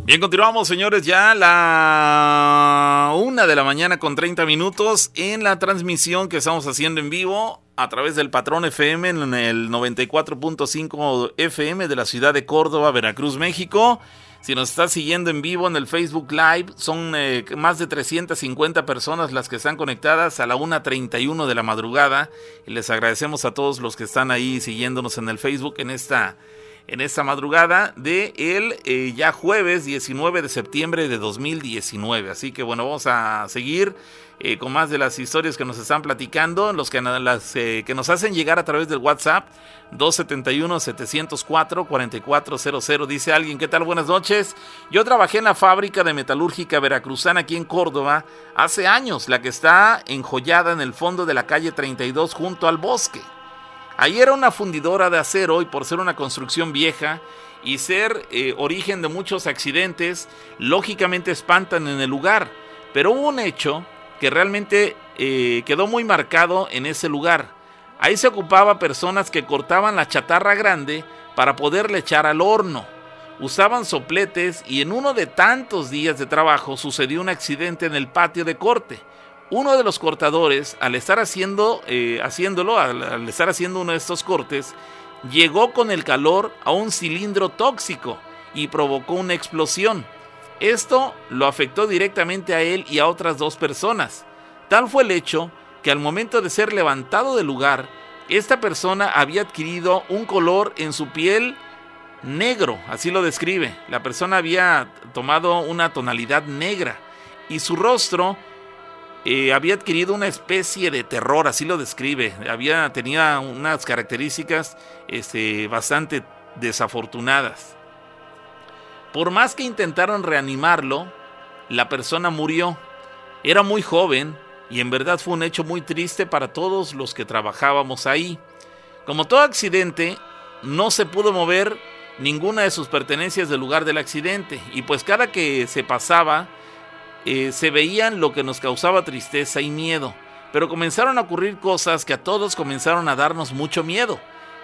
Bien, continuamos, señores, ya la una de la mañana con 30 minutos en la transmisión que estamos haciendo en vivo a través del Patrón FM en el 94.5 FM de la ciudad de Córdoba, Veracruz, México. Si nos está siguiendo en vivo en el Facebook Live, son eh, más de 350 personas las que están conectadas a la 1.31 de la madrugada. Y les agradecemos a todos los que están ahí siguiéndonos en el Facebook en esta en esta madrugada de el eh, ya jueves 19 de septiembre de 2019. Así que bueno, vamos a seguir eh, con más de las historias que nos están platicando, los que, las, eh, que nos hacen llegar a través del WhatsApp 271-704-4400. Dice alguien, ¿qué tal? Buenas noches. Yo trabajé en la fábrica de metalúrgica veracruzana aquí en Córdoba hace años, la que está enjollada en el fondo de la calle 32 junto al bosque. Ahí era una fundidora de acero y por ser una construcción vieja y ser eh, origen de muchos accidentes, lógicamente espantan en el lugar. Pero hubo un hecho que realmente eh, quedó muy marcado en ese lugar. Ahí se ocupaba personas que cortaban la chatarra grande para poderle echar al horno. Usaban sopletes y en uno de tantos días de trabajo sucedió un accidente en el patio de corte uno de los cortadores, al estar haciendo, eh, haciéndolo, al, al, estar haciendo uno de estos cortes, llegó con el calor a un cilindro tóxico y provocó una explosión. Esto lo afectó directamente a él y a otras dos personas. Tal fue el hecho que al momento de ser levantado del lugar, esta persona había adquirido un color en su piel negro, así lo describe. La persona había tomado una tonalidad negra y su rostro eh, había adquirido una especie de terror, así lo describe. Había tenía unas características este, bastante desafortunadas. Por más que intentaron reanimarlo, la persona murió. Era muy joven y en verdad fue un hecho muy triste para todos los que trabajábamos ahí. Como todo accidente, no se pudo mover ninguna de sus pertenencias del lugar del accidente y pues cada que se pasaba eh, se veían lo que nos causaba tristeza y miedo, pero comenzaron a ocurrir cosas que a todos comenzaron a darnos mucho miedo.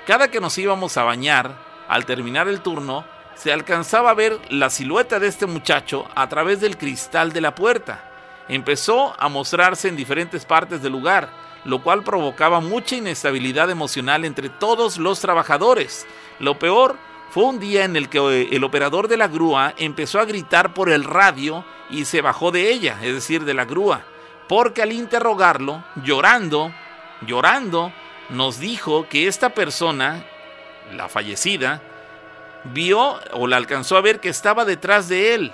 Cada que nos íbamos a bañar, al terminar el turno, se alcanzaba a ver la silueta de este muchacho a través del cristal de la puerta. Empezó a mostrarse en diferentes partes del lugar, lo cual provocaba mucha inestabilidad emocional entre todos los trabajadores. Lo peor fue un día en el que eh, el operador de la grúa empezó a gritar por el radio y se bajó de ella, es decir, de la grúa, porque al interrogarlo, llorando, llorando, nos dijo que esta persona, la fallecida, vio o la alcanzó a ver que estaba detrás de él.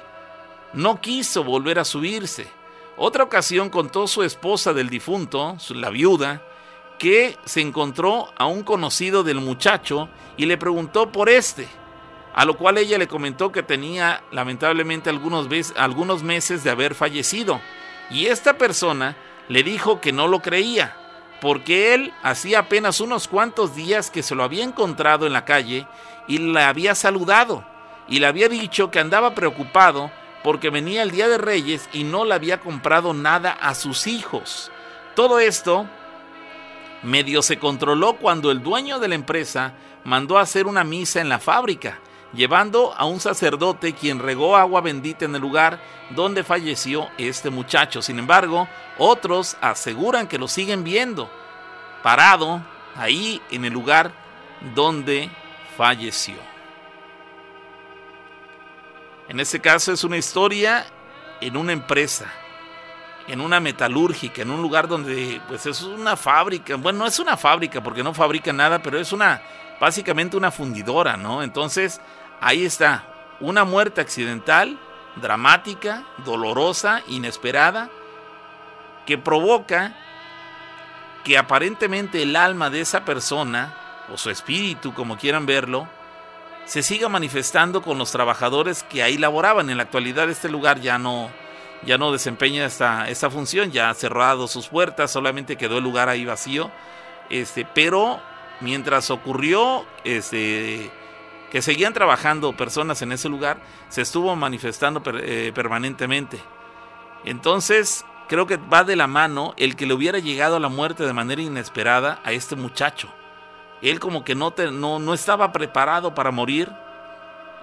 No quiso volver a subirse. Otra ocasión contó su esposa del difunto, la viuda, que se encontró a un conocido del muchacho y le preguntó por este, a lo cual ella le comentó que tenía lamentablemente algunos, meses de haber fallecido. Y esta persona le dijo que no lo creía, porque él hacía apenas unos cuantos días que se lo había encontrado en la calle y le había saludado y le había dicho que andaba preocupado porque venía el Día de Reyes y no le había comprado nada a sus hijos. Todo esto medio se controló cuando el dueño de la empresa mandó a hacer una misa en la fábrica, llevando a un sacerdote quien regó agua bendita en el lugar donde falleció este muchacho. Sin embargo, otros aseguran que lo siguen viendo, parado ahí en el lugar donde falleció. En este caso es una historia en una empresa, en una metalúrgica, en un lugar donde pues es una fábrica. Bueno, no es una fábrica porque no fabrica nada, pero es una básicamente una fundidora, ¿no? Entonces, ahí está, una muerte accidental, dramática, dolorosa, inesperada, que provoca que aparentemente el alma de esa persona, o su espíritu, como quieran verlo, se siga manifestando con los trabajadores que ahí laboraban. En la actualidad este lugar ya no, ya no desempeña esta, esta función, ya ha cerrado sus puertas, solamente quedó el lugar ahí vacío. Este, pero mientras ocurrió este, que seguían trabajando personas en ese lugar, se estuvo manifestando eh, permanentemente. Entonces, creo que va de la mano el que le hubiera llegado a la muerte de manera inesperada a este muchacho. Él como que no, no, no estaba preparado para morir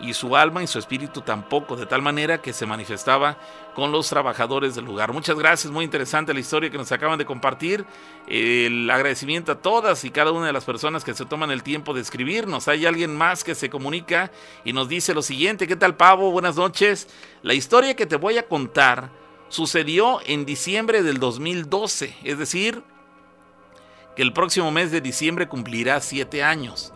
y su alma y su espíritu tampoco, de tal manera que se manifestaba con los trabajadores del lugar. Muchas gracias, muy interesante la historia que nos acaban de compartir. El agradecimiento a todas y cada una de las personas que se toman el tiempo de escribirnos. Hay alguien más que se comunica y nos dice lo siguiente, ¿qué tal Pavo? Buenas noches. La historia que te voy a contar sucedió en diciembre del 2012, es decir, que el próximo mes de diciembre cumplirá siete años.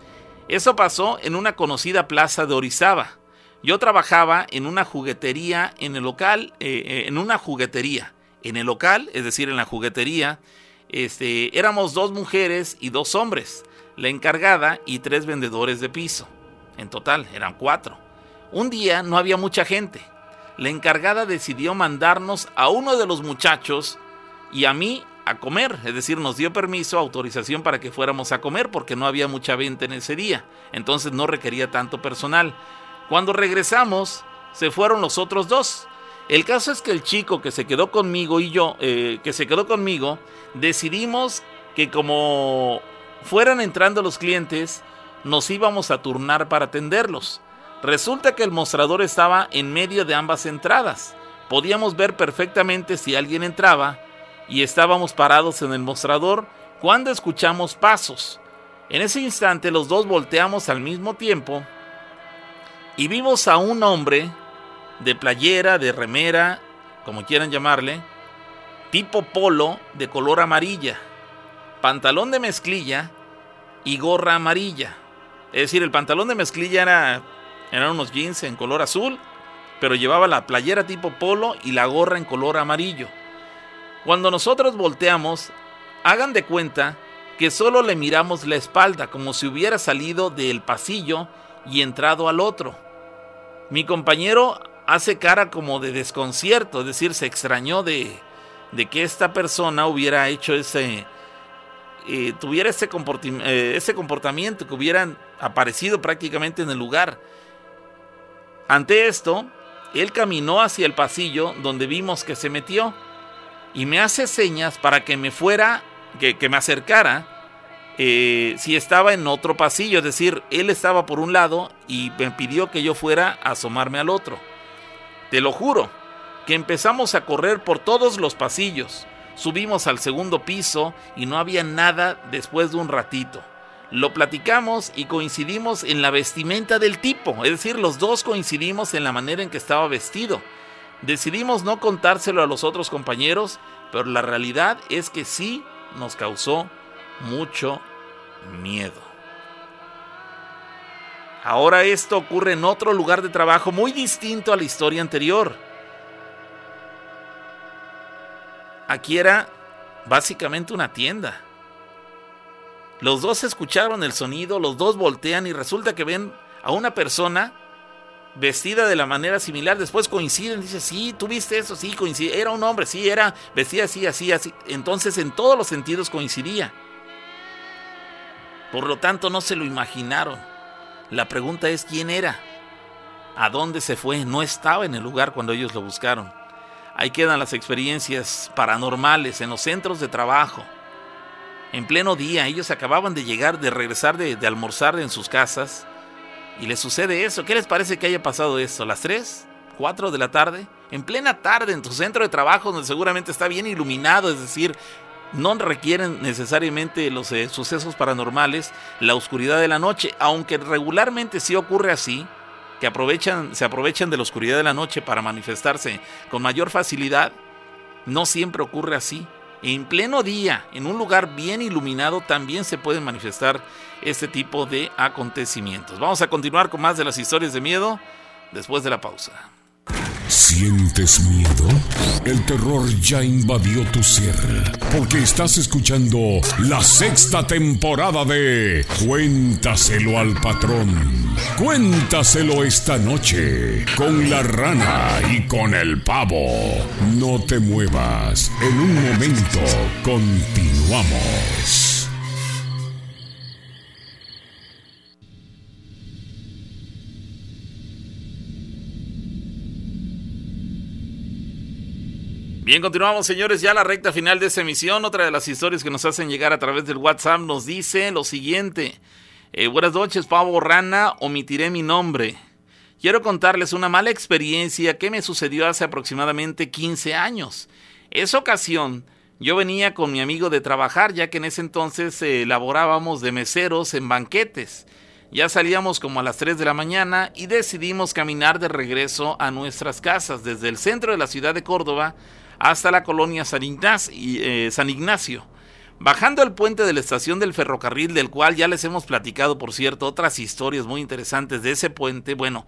Eso pasó en una conocida plaza de Orizaba. Yo trabajaba en una juguetería en el local, eh, eh, en una juguetería. En el local, es decir, en la juguetería, este, éramos dos mujeres y dos hombres, la encargada y tres vendedores de piso. En total, eran cuatro. Un día no había mucha gente. La encargada decidió mandarnos a uno de los muchachos y a mí a comer, es decir, nos dio permiso, autorización para que fuéramos a comer porque no había mucha venta en ese día, entonces no requería tanto personal. Cuando regresamos, se fueron los otros dos. El caso es que el chico que se quedó conmigo y yo, eh, que se quedó conmigo, decidimos que como fueran entrando los clientes, nos íbamos a turnar para atenderlos. Resulta que el mostrador estaba en medio de ambas entradas. Podíamos ver perfectamente si alguien entraba y estábamos parados en el mostrador cuando escuchamos pasos. En ese instante los dos volteamos al mismo tiempo y vimos a un hombre de playera, de remera, como quieran llamarle, tipo polo de color amarilla, pantalón de mezclilla y gorra amarilla. Es decir, el pantalón de mezclilla era eran unos jeans en color azul, pero llevaba la playera tipo polo y la gorra en color amarillo. Cuando nosotros volteamos, hagan de cuenta que solo le miramos la espalda como si hubiera salido del pasillo y entrado al otro. Mi compañero hace cara como de desconcierto, es decir, se extrañó de, de que esta persona hubiera hecho ese, eh, tuviera ese, eh, ese comportamiento, que hubieran aparecido prácticamente en el lugar. Ante esto, él caminó hacia el pasillo donde vimos que se metió y me hace señas para que me fuera, que, me acercara eh, si estaba en otro pasillo, es decir, él estaba por un lado y me pidió que yo fuera a asomarme al otro. Te lo juro, que empezamos a correr por todos los pasillos, subimos al segundo piso y no había nada después de un ratito. Lo platicamos y coincidimos en la vestimenta del tipo, es decir, los dos coincidimos en la manera en que estaba vestido. Decidimos no contárselo a los otros compañeros, pero la realidad es que sí nos causó mucho miedo. Ahora esto ocurre en otro lugar de trabajo muy distinto a la historia anterior. Aquí era básicamente una tienda. Los dos escucharon el sonido, los dos voltean y resulta que ven a una persona vestida de la manera similar. Después coinciden, dice, sí, tú viste eso, sí, coincide. Era un hombre, sí, era vestida así, así, así. Entonces en todos los sentidos coincidía. Por lo tanto, no se lo imaginaron. La pregunta es quién era. ¿A dónde se fue? No estaba en el lugar cuando ellos lo buscaron. Ahí quedan las experiencias paranormales en los centros de trabajo. En pleno día, ellos acababan de llegar, de regresar de, almorzar en sus casas. Y les sucede eso. ¿Qué les parece que haya pasado eso? ¿Las 3? ¿4 de la tarde? En plena tarde, en tu centro de trabajo, donde seguramente está bien iluminado, es decir, no requieren necesariamente los eh, sucesos paranormales la oscuridad de la noche, aunque regularmente sí ocurre así, que aprovechan, se aprovechan de la oscuridad de la noche para manifestarse con mayor facilidad, no siempre ocurre así. En pleno día, en un lugar bien iluminado, también se pueden manifestar este tipo de acontecimientos. Vamos a continuar con más de las historias de miedo después de la pausa. ¿Sientes miedo? El terror ya invadió tu ser, porque estás escuchando la sexta temporada de Cuéntaselo al patrón. Cuéntaselo esta noche con la rana y con el pavo. No te muevas, en un momento continuamos. Bien, continuamos, señores, ya la recta final de esta emisión. Otra de las historias que nos hacen llegar a través del WhatsApp nos dice lo siguiente. Eh, buenas noches, Pavo Rana, omitiré mi nombre. Quiero contarles una mala experiencia que me sucedió hace aproximadamente 15 años. Esa ocasión, yo venía con mi amigo de trabajar, ya que en ese entonces eh, elaborábamos de meseros en banquetes. Ya salíamos como a las 3 de la mañana y decidimos caminar de regreso a nuestras casas desde el centro de la ciudad de Córdoba hasta la colonia San Ignacio, eh, San Ignacio. Bajando el puente de la estación del ferrocarril, del cual ya les hemos platicado, por cierto, otras historias muy interesantes de ese puente, bueno,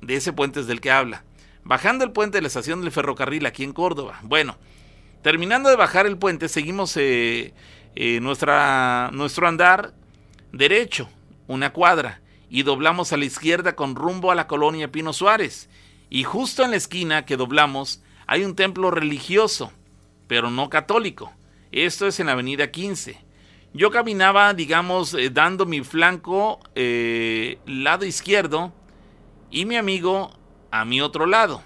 de ese puente es del que habla. Bajando el puente de la estación del ferrocarril aquí en Córdoba. Bueno, terminando de bajar el puente, seguimos eh, eh, nuestra, nuestro andar derecho, una cuadra, y doblamos a la izquierda con rumbo a la colonia Pino Suárez. Y justo en la esquina que doblamos, hay un templo religioso, pero no católico. Esto es en la avenida 15. Yo caminaba, digamos, eh, dando mi flanco eh, lado izquierdo y mi amigo a mi otro lado.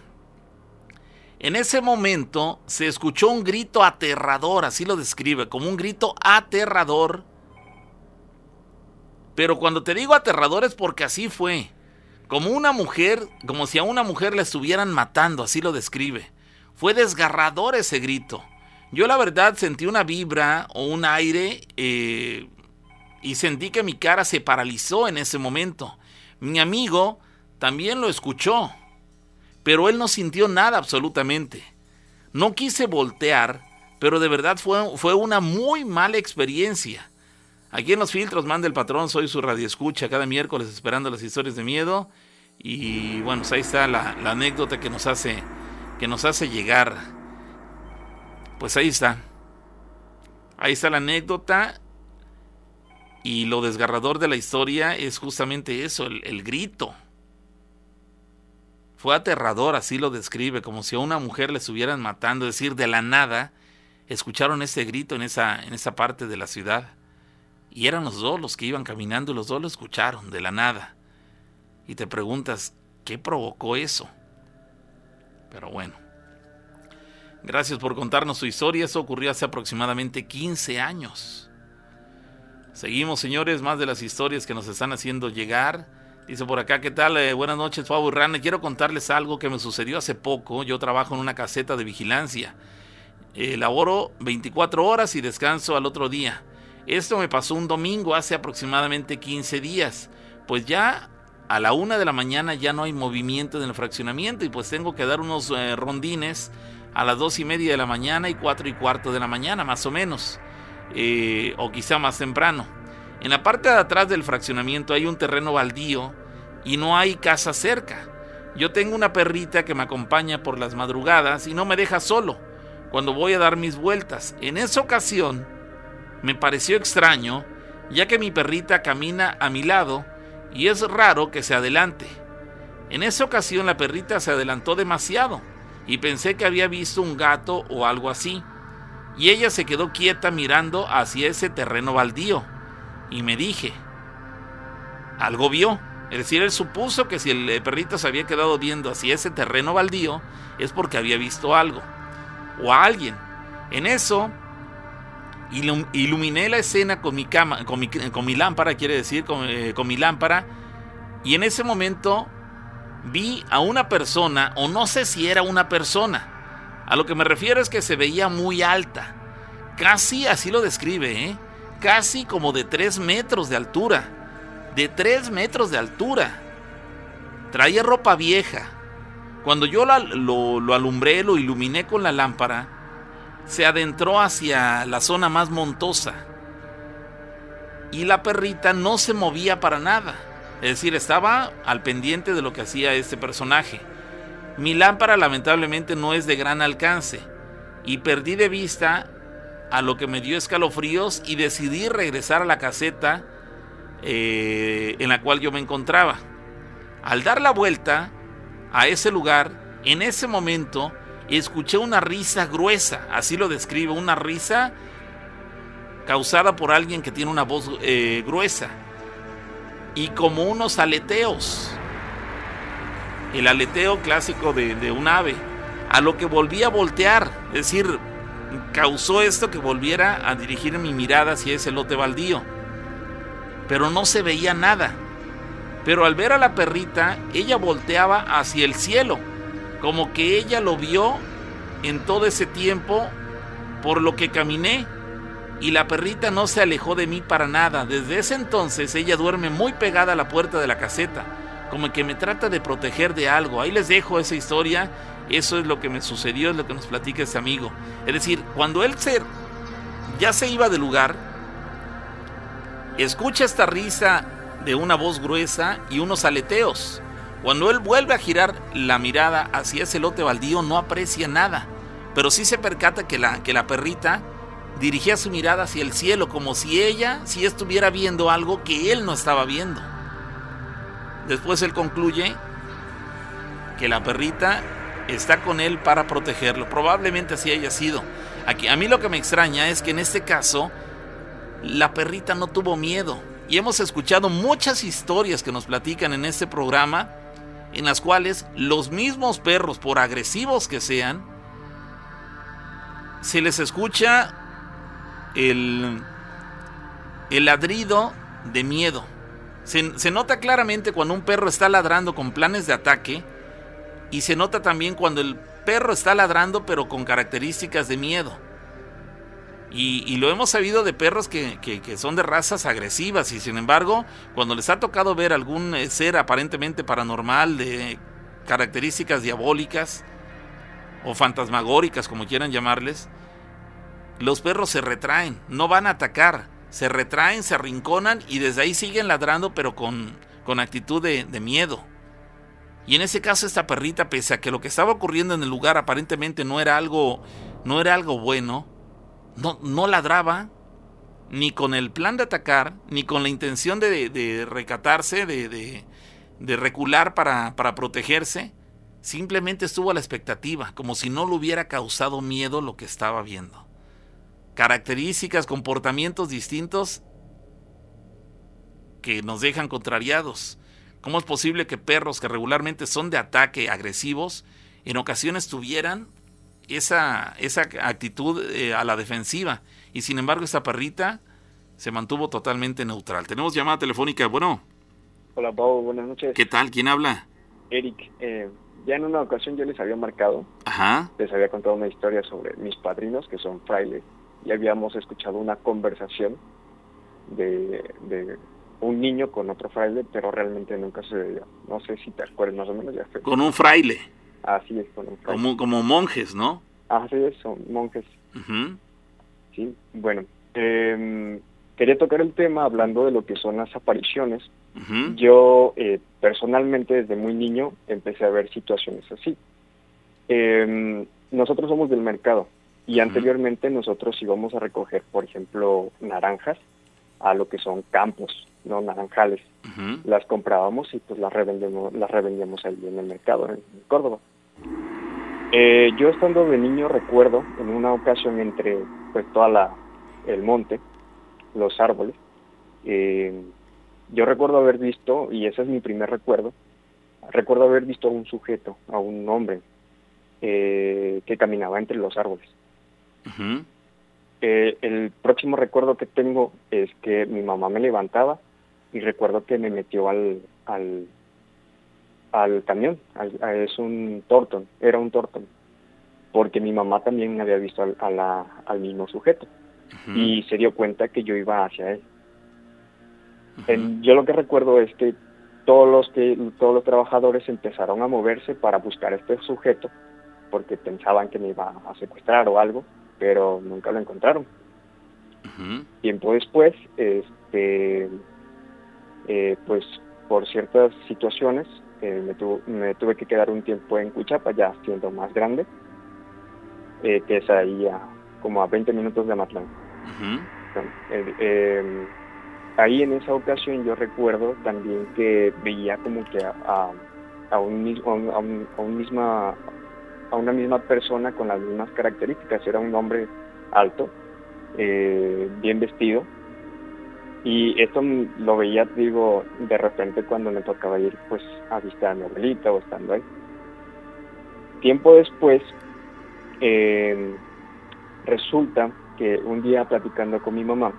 En ese momento se escuchó un grito aterrador, así lo describe, como un grito aterrador. Pero cuando te digo aterrador es porque así fue. Como una mujer, como si a una mujer la estuvieran matando, así lo describe. Fue desgarrador ese grito. Yo la verdad sentí una vibra o un aire eh, y sentí que mi cara se paralizó en ese momento. Mi amigo también lo escuchó, pero él no sintió nada absolutamente. No quise voltear, pero de verdad fue, fue una muy mala experiencia. Aquí en los filtros manda el patrón, soy su radioescucha cada miércoles esperando las historias de miedo. Y bueno, pues ahí está la anécdota que nos hace que nos hace llegar. Pues ahí está. Ahí está la anécdota. Y lo desgarrador de la historia es justamente eso, el, grito. Fue aterrador, así lo describe, como si a una mujer le estuvieran matando, es decir, de la nada, escucharon ese grito en esa, en esa parte de la ciudad. Y eran los dos los que iban caminando y los dos lo escucharon, de la nada. Y te preguntas, ¿qué provocó eso? Pero bueno. Gracias por contarnos su historia. Eso ocurrió hace aproximadamente 15 años. Seguimos, señores, más de las historias que nos están haciendo llegar. Dice por acá, ¿qué tal? Eh, buenas noches, Pablo y Rane. Quiero contarles algo que me sucedió hace poco. Yo trabajo en una caseta de vigilancia. Eh, laboro 24 horas y descanso al otro día. Esto me pasó un domingo hace aproximadamente 15 días. Pues ya a la una de la mañana ya no hay movimiento en el fraccionamiento y pues tengo que dar unos eh, rondines a las dos y media de la mañana y cuatro y cuarto de la mañana, más o menos, eh, o quizá más temprano. En la parte de atrás del fraccionamiento hay un terreno baldío y no hay casa cerca. Yo tengo una perrita que me acompaña por las madrugadas y no me deja solo cuando voy a dar mis vueltas. En esa ocasión me pareció extraño, ya que mi perrita camina a mi lado y es raro que se adelante. En esa ocasión la perrita se adelantó demasiado y pensé que había visto un gato o algo así. Y ella se quedó quieta mirando hacia ese terreno baldío. Y me dije, algo vio. Es decir, él supuso que si el perrito se había quedado viendo hacia ese terreno baldío es porque había visto algo. O a alguien. En eso, iluminé la escena con mi, cama, con mi, lámpara, quiere decir, con, eh, con mi lámpara. Y en ese momento vi a una persona, o no sé si era una persona. A lo que me refiero es que se veía muy alta. Casi así lo describe, ¿eh? Casi como de 3 metros de altura. De 3 metros de altura. Traía ropa vieja. Cuando yo lo, lo alumbré, lo iluminé con la lámpara, se adentró hacia la zona más montosa. Y la perrita no se movía para nada es decir, estaba al pendiente de lo que hacía este personaje. Mi lámpara lamentablemente no es de gran alcance y perdí de vista a lo que me dio escalofríos y decidí regresar a la caseta eh, en la cual yo me encontraba. Al dar la vuelta a ese lugar, en ese momento escuché una risa gruesa, así lo describe, una risa causada por alguien que tiene una voz eh, gruesa y como unos aleteos. El aleteo clásico de, un ave. A lo que volví a voltear. Es decir, causó esto que volviera a dirigir mi mirada hacia ese lote baldío. Pero no se veía nada. Pero al ver a la perrita, ella volteaba hacia el cielo. Como que ella lo vio en todo ese tiempo por lo que caminé y la perrita no se alejó de mí para nada. Desde ese entonces ella duerme muy pegada a la puerta de la caseta, como que me trata de proteger de algo. Ahí les dejo esa historia. Eso es lo que me sucedió, es lo que nos platica este amigo. Es decir, cuando él se, ya se iba del lugar, escucha esta risa de una voz gruesa y unos aleteos. Cuando él vuelve a girar la mirada hacia ese lote baldío, no aprecia nada, pero sí se percata que la, que la perrita dirigía su mirada hacia el cielo como si ella si estuviera viendo algo que él no estaba viendo. Después él concluye que la perrita está con él para protegerlo. Probablemente así haya sido. Aquí, a mí lo que me extraña es que en este caso la perrita no tuvo miedo. Y hemos escuchado muchas historias que nos platican en este programa en las cuales los mismos perros, por agresivos que sean, se les escucha el, el ladrido de miedo. Se, se, nota claramente cuando un perro está ladrando con planes de ataque y se nota también cuando el perro está ladrando pero con características de miedo. Y, lo hemos sabido de perros que, que, son de razas agresivas y sin embargo cuando les ha tocado ver algún eh, ser aparentemente paranormal de características diabólicas o fantasmagóricas como quieran llamarles, los perros se retraen, no van a atacar, se retraen, se arrinconan y desde ahí siguen ladrando pero con, con actitud de, miedo. Y en ese caso esta perrita, pese a que lo que estaba ocurriendo en el lugar aparentemente no era algo, no era algo bueno, no, no ladraba, ni con el plan de atacar, ni con la intención de, de recatarse, de, de, recular para, para, protegerse. Simplemente estuvo a la expectativa, como si no le hubiera causado miedo lo que estaba viendo características, comportamientos distintos que nos dejan contrariados. ¿Cómo es posible que perros que regularmente son de ataque agresivos en ocasiones tuvieran esa, esa actitud eh, a la defensiva? Y sin embargo esta perrita se mantuvo totalmente neutral. Tenemos llamada telefónica, bueno. Hola Pau, buenas noches. ¿Qué tal? ¿Quién habla? Eric, eh, ya en una ocasión yo les había marcado, Ajá. les había contado una historia sobre mis padrinos que son frailes y habíamos escuchado una conversación de, de un niño con otro fraile, pero realmente nunca se dio. No sé si te acuerdas más o menos. Ya fue. Con un fraile. Así es, con. Como, como monjes, ¿no? Así es, son monjes. Sí, bueno. Eh, quería tocar el tema hablando de lo que son las apariciones. Yo eh, personalmente desde muy niño empecé a ver situaciones así. Eh, nosotros somos del mercado y anteriormente nosotros íbamos a recoger, por ejemplo, naranjas a lo que son campos, no naranjales. Las comprábamos y pues las revendemos, las revendíamos ahí en el mercado en Córdoba. Eh, yo estando de niño recuerdo en una ocasión entre pues toda la el monte los árboles. Eh, yo recuerdo haber visto, y ese es mi primer recuerdo, recuerdo haber visto a un sujeto, a un hombre, eh, que caminaba entre los árboles. El próximo recuerdo que tengo es que mi mamá me levantaba y recuerdo que me metió al, al, al camión, es un tortón, era un tortón, porque mi mamá también había visto al, al mismo sujeto y se dio cuenta que yo iba hacia él. yo lo que recuerdo es que todos los que todos los trabajadores empezaron a moverse para buscar a este sujeto porque pensaban que me iba a secuestrar o algo, pero nunca lo encontraron. Tiempo después, este, eh, pues por ciertas situaciones eh, me, me, tuve que quedar un tiempo en Cuchapa, ya siendo más grande, eh, que es ahí a, como a 20 minutos de Amatlán. Em, ahí en esa ocasión yo recuerdo también que veía como que a, a, un a, un, misma, a una misma persona con las mismas características. Era un hombre alto, eh, bien vestido. Y esto lo veía, digo, de repente cuando me tocaba ir pues a visitar a mi abuelita o estando ahí. Tiempo después, eh, resulta que un día platicando con mi mamá,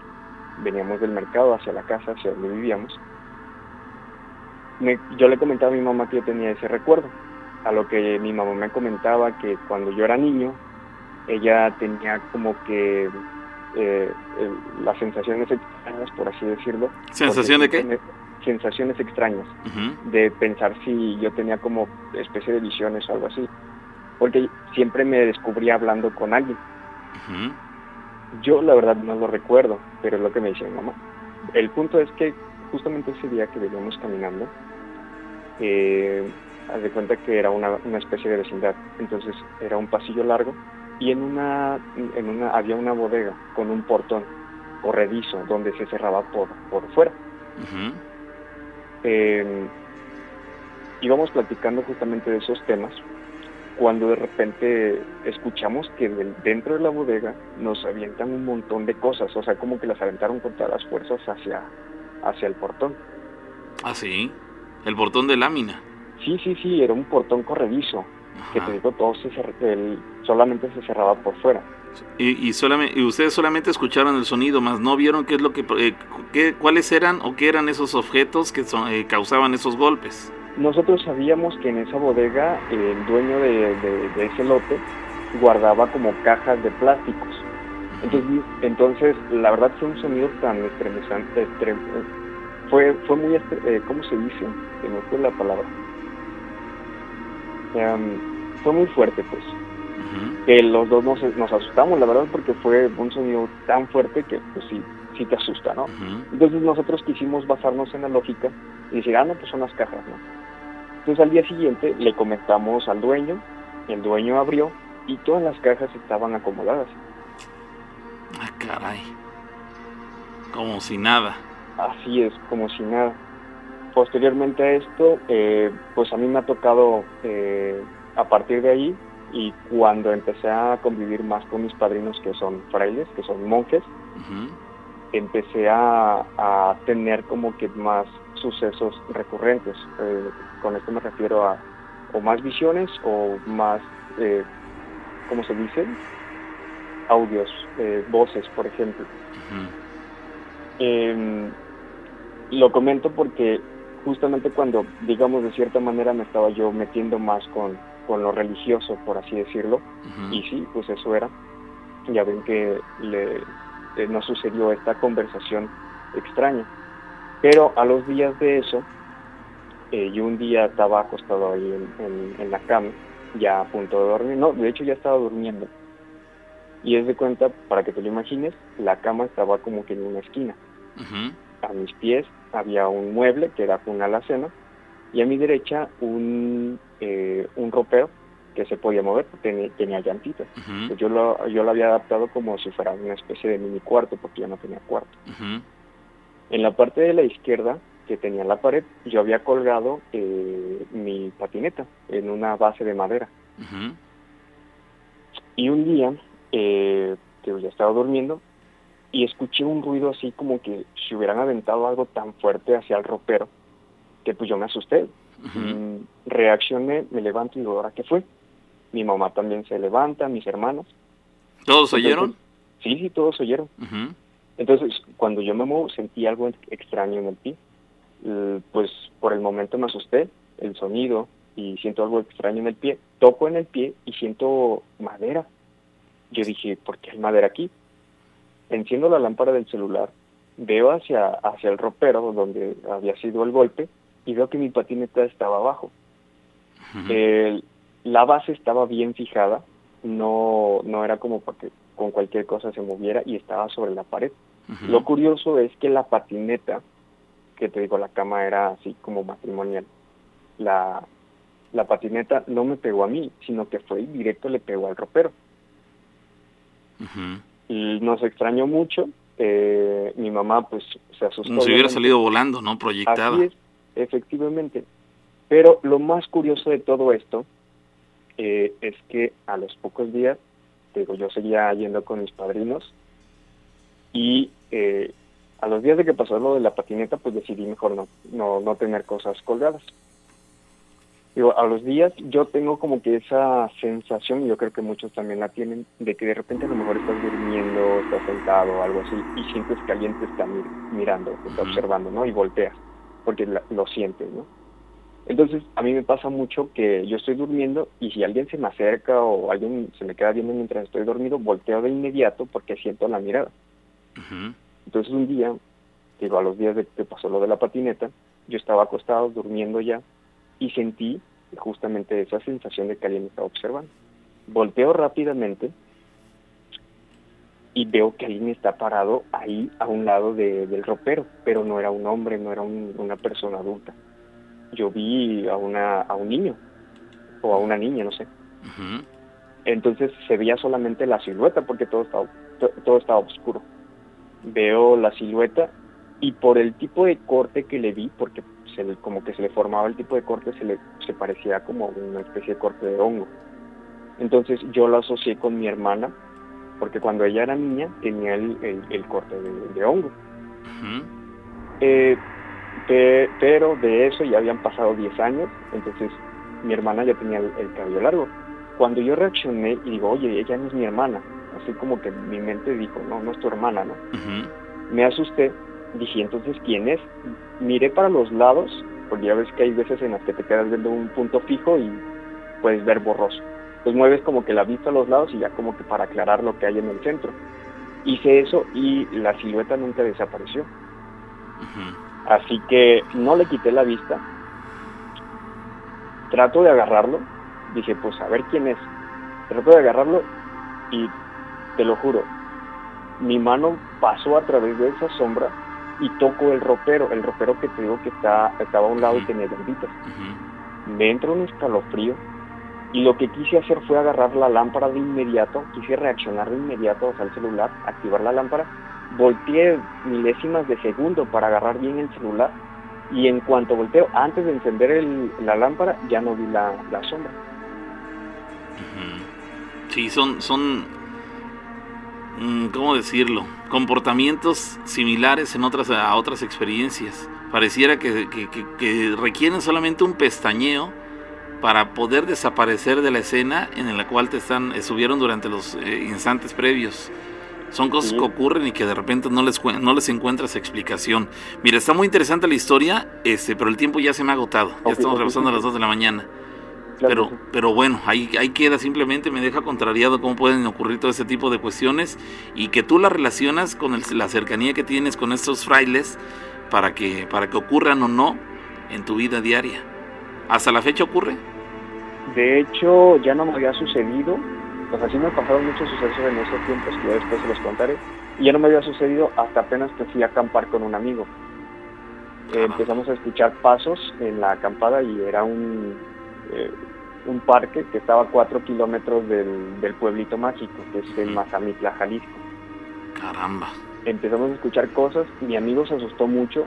veníamos del mercado hacia la casa, hacia donde vivíamos, yo le comentaba a mi mamá que yo tenía ese recuerdo, a lo que mi mamá me comentaba que cuando yo era niño, ella tenía como que eh, las sensaciones extrañas, por así decirlo. ¿Sensación de qué? Sensaciones extrañas, de pensar si yo tenía como especie de visiones o algo así, porque siempre me descubría hablando con alguien. Yo la verdad no lo recuerdo, pero es lo que me dice mi mamá. El punto es que justamente ese día que veníamos caminando, eh, haz de cuenta que era una, una, especie de vecindad, entonces era un pasillo largo y en una, en una había una bodega con un portón corredizo donde se cerraba por, por fuera. Eh, íbamos platicando justamente de esos temas cuando de repente escuchamos que dentro de la bodega nos avientan un montón de cosas, o sea, como que las aventaron con todas las fuerzas hacia, hacia el portón. Ah, sí, el portón de lámina. Sí, sí, sí, era un portón corredizo, que te digo, todo se solamente se cerraba por fuera. Y, y, solamente, y ustedes solamente escucharon el sonido, más no vieron qué es lo que, eh, qué, cuáles eran o qué eran esos objetos que son, eh, causaban esos golpes. Nosotros sabíamos que en esa bodega el dueño de, ese lote guardaba como cajas de plásticos. Entonces, entonces la verdad fue un sonido tan estremecante, fue, fue muy, eh, ¿cómo se dice? Que no fue la palabra. Em, fue muy fuerte, pues. Que los dos nos, nos, asustamos, la verdad, porque fue un sonido tan fuerte que, pues sí, sí te asusta, ¿no? Entonces nosotros quisimos basarnos en la lógica y decir, ah, no, pues son las cajas, ¿no? Entonces al día siguiente le comentamos al dueño, el dueño abrió y todas las cajas estaban acomodadas. Ah, caray. Como si nada. Así es, como si nada. Posteriormente a esto, eh, pues a mí me ha tocado eh, a partir de ahí y cuando empecé a convivir más con mis padrinos que son frailes, que son monjes, empecé a, a, tener como que más sucesos recurrentes. Eh, con esto me refiero a o más visiones o más, eh, ¿cómo se dice? Audios, eh, voces, por ejemplo. Em, lo comento porque justamente cuando, digamos, de cierta manera me estaba yo metiendo más con, con lo religioso, por así decirlo, y sí, pues eso era. Ya ven que le, nos sucedió esta conversación extraña. Pero a los días de eso, eh, yo un día estaba acostado ahí en, la cama, ya a punto de dormir, no, de hecho ya estaba durmiendo. Y es de cuenta, para que te lo imagines, la cama estaba como que en una esquina. A mis pies había un mueble que era una alacena y a mi derecha un, eh, un ropero que se podía mover, tenía, tenía llantitas. Pues yo, lo, yo lo había adaptado como si fuera una especie de mini cuarto, porque yo no tenía cuarto. En la parte de la izquierda, que tenía la pared, yo había colgado eh, mi patineta en una base de madera. Y un día, eh, que ya estaba durmiendo, y escuché un ruido así como que si hubieran aventado algo tan fuerte hacia el ropero, que pues yo me asusté. Mm, reaccioné, me levanto y digo, ¿ahora qué fue? Mi mamá también se levanta, mis hermanos. ¿Todos oyeron? Sí, sí, todos oyeron. Entonces, cuando yo me muevo, sentí algo extraño en el pie. Pues por el momento me asusté, el sonido, y siento algo extraño en el pie. Toco en el pie y siento madera. Yo dije, ¿por qué hay madera aquí? Enciendo la lámpara del celular, veo hacia, hacia el ropero donde había sido el golpe y veo que mi patineta estaba abajo. la base estaba bien fijada, no, no era como para que con cualquier cosa se moviera y estaba sobre la pared. Lo curioso es que la patineta, que te digo, la cama era así como matrimonial, la, la patineta no me pegó a mí, sino que fue directo le pegó al ropero. Y nos extrañó mucho. Eh, mi mamá pues se asustó. Nos hubiera salido volando, ¿no? Proyectada. Efectivamente. Pero lo más curioso de todo esto eh, es que a los pocos días, digo, yo seguía yendo con mis padrinos y eh, a los días de que pasó lo de la patineta, pues decidí mejor no, no, no tener cosas colgadas. Digo, a los días yo tengo como que esa sensación, y yo creo que muchos también la tienen, de que de repente a lo mejor estás durmiendo, estás sentado o algo así, y sientes que alguien te está mirando, te está observando, ¿no? Y volteas, porque lo sientes, ¿no? Entonces, a mí me pasa mucho que yo estoy durmiendo y si alguien se me acerca o alguien se me queda viendo mientras estoy dormido, volteo de inmediato porque siento la mirada. Entonces, un día, digo, a los días de que pasó lo de la patineta, yo estaba acostado, durmiendo ya, y sentí justamente esa sensación de que alguien me estaba observando. Volteo rápidamente y veo que alguien está parado ahí a un lado del ropero, pero no era un hombre, no era una persona adulta. Yo vi a, una, a un niño o a una niña, no sé. Entonces se veía solamente la silueta porque todo estaba, todo estaba oscuro. Veo la silueta y por el tipo de corte que le vi, porque se como que se le formaba el tipo de corte, se le se parecía como una especie de corte de hongo. Entonces yo lo asocié con mi hermana, porque cuando ella era niña tenía el, el, corte de, hongo. Eh, pero de eso ya habían pasado 10 años, entonces mi hermana ya tenía el, cabello largo. Cuando yo reaccioné y digo, oye, ella no es mi hermana, así como que mi mente dijo, no, no es tu hermana, ¿no? Me asusté dije, entonces, ¿quién es? Miré para los lados, porque ya ves que hay veces en las que te quedas viendo un punto fijo y puedes ver borroso. Pues mueves como que la vista a los lados y ya como que para aclarar lo que hay en el centro. Hice eso y la silueta nunca desapareció. Así que no le quité la vista. Trato de agarrarlo. Dije, pues a ver quién es. Trato de agarrarlo y te lo juro, mi mano pasó a través de esa sombra y toco el ropero, el ropero que te digo que está, estaba a un lado y tenía llantitas. Me entra un escalofrío y lo que quise hacer fue agarrar la lámpara de inmediato, quise reaccionar de inmediato, o sea, el celular, activar la lámpara, volteé milésimas de segundo para agarrar bien el celular y en cuanto volteo, antes de encender la lámpara, ya no vi la, sombra. Sí, son, son Mm, ¿cómo decirlo? Comportamientos similares en otras, a otras experiencias. Pareciera que, requieren solamente un pestañeo para poder desaparecer de la escena en la cual te están estuvieron durante los eh, instantes previos. Son cosas que ocurren y que de repente no les, no les encuentras explicación. Mira, está muy interesante la historia, este, pero el tiempo ya se me ha agotado. Ya estamos rebasando a las 2 de la mañana. pero, pero bueno, ahí, ahí queda, simplemente me deja contrariado cómo pueden ocurrir todo ese tipo de cuestiones y que tú la relacionas con la cercanía que tienes con estos frailes para que, para que ocurran o no en tu vida diaria. ¿Hasta la fecha ocurre? De hecho, ya no me había sucedido, pues así me pasaron muchos sucesos en esos tiempos que ya después se los contaré, y ya no me había sucedido hasta apenas que fui a acampar con un amigo. empezamos a escuchar pasos en la acampada y era un, eh, un parque que estaba a cuatro kilómetros del, del pueblito mágico, que es en Mazamitla, Jalisco. Caramba. Empezamos a escuchar cosas, mi amigo se asustó mucho,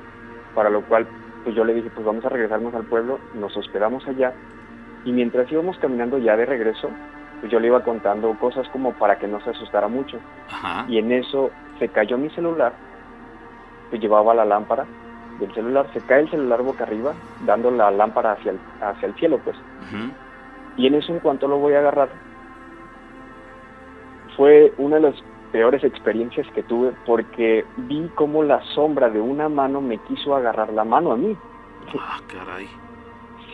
para lo cual pues yo le dije, pues vamos a regresarnos al pueblo, nos hospedamos allá, y mientras íbamos caminando ya de regreso, pues yo le iba contando cosas como para que no se asustara mucho. Y en eso se cayó mi celular, que llevaba la lámpara del celular, se cae el celular boca arriba, dando la lámpara hacia el, hacia el cielo, pues. Y en eso, en cuanto lo voy a agarrar, fue una de las peores experiencias que tuve porque vi como la sombra de una mano me quiso agarrar la mano a mí. Ah, caray.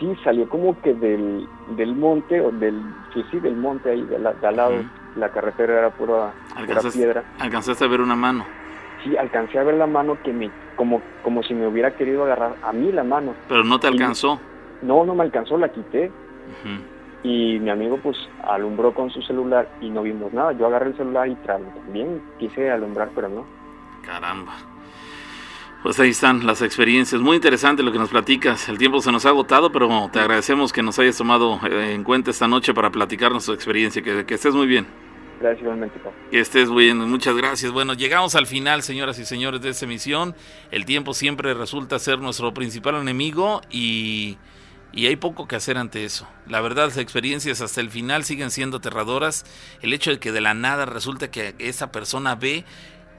Sí, salió como que del, del monte, o del, sí, sí, del monte ahí, de, la, al lado, la carretera era pura, piedra. ¿Alcanzaste a ver una mano? Sí, alcancé a ver la mano que me, como, como si me hubiera querido agarrar a mí la mano. Pero no te alcanzó. no, no me alcanzó, la quité y mi amigo pues alumbró con su celular y no vimos nada. Yo agarré el celular y también quise alumbrar, pero no. Caramba. Pues ahí están las experiencias. Muy interesante lo que nos platicas. El tiempo se nos ha agotado, pero te agradecemos que nos hayas tomado eh, en cuenta esta noche para platicarnos tu experiencia. Que, que estés muy bien. Gracias igualmente, Que estés muy bien, muchas gracias. Bueno, llegamos al final, señoras y señores, de esta emisión. El tiempo siempre resulta ser nuestro principal enemigo y y hay poco que hacer ante eso. La verdad, las experiencias hasta el final siguen siendo aterradoras. El hecho de que de la nada resulta que esa persona ve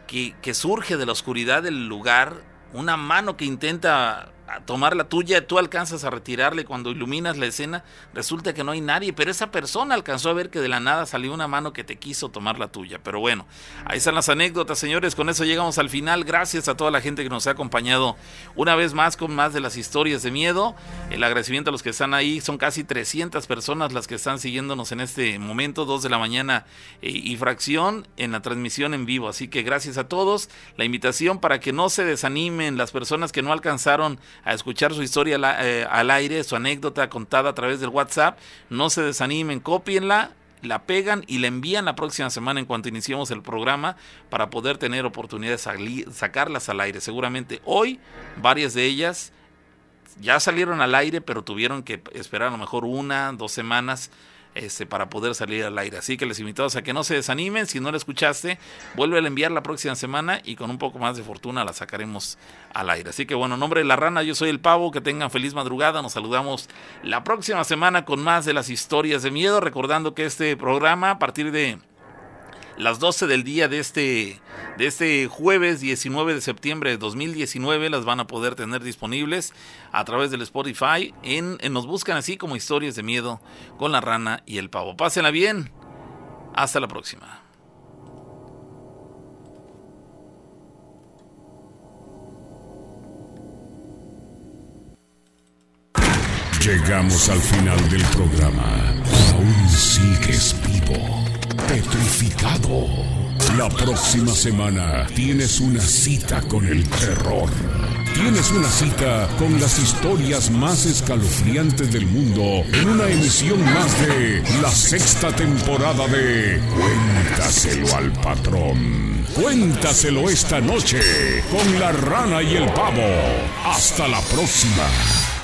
que, que surge de la oscuridad del lugar una mano que intenta tomar la tuya, tú alcanzas a retirarle cuando iluminas la escena, resulta que no hay nadie, pero esa persona alcanzó a ver que de la nada salió una mano que te quiso tomar la tuya. Pero bueno, ahí están las anécdotas, señores, con eso llegamos al final. Gracias a toda la gente que nos ha acompañado una vez más con más de las historias de miedo. El agradecimiento a los que están ahí, son casi 300 personas las que están siguiéndonos en este momento, 2 de la mañana eh, y fracción en la transmisión en vivo. Así que gracias a todos. La invitación para que no se desanimen las personas que no alcanzaron a escuchar su historia eh, al, aire, su anécdota contada a través del WhatsApp. No se desanimen, copienla, la pegan y la envían la próxima semana en cuanto iniciemos el programa para poder tener oportunidad de sacarlas al aire. Seguramente hoy varias de ellas ya salieron al aire, pero tuvieron que esperar a lo mejor una, dos semanas este, para poder salir al aire. Así que les invitamos a que no se desanimen. Si no la escuchaste, vuelve a enviar la próxima semana y con un poco más de fortuna la sacaremos al aire. Así que bueno, nombre de la rana, yo soy el pavo. Que tengan feliz madrugada. Nos saludamos la próxima semana con más de las historias de miedo. Recordando que este programa, a partir de las 12 del día de este, de este jueves 19 de septiembre de 2019 las van a poder tener disponibles a través del Spotify. En, nos buscan así como historias de miedo con la rana y el pavo. Pásenla bien. Hasta la próxima. Llegamos al final del programa. Aún sigues vivo petrificado. La próxima semana tienes una cita con el terror. Tienes una cita con las historias más escalofriantes del mundo en una emisión más de la sexta temporada de Cuéntaselo al patrón. Cuéntaselo esta noche con la rana y el pavo. Hasta la próxima.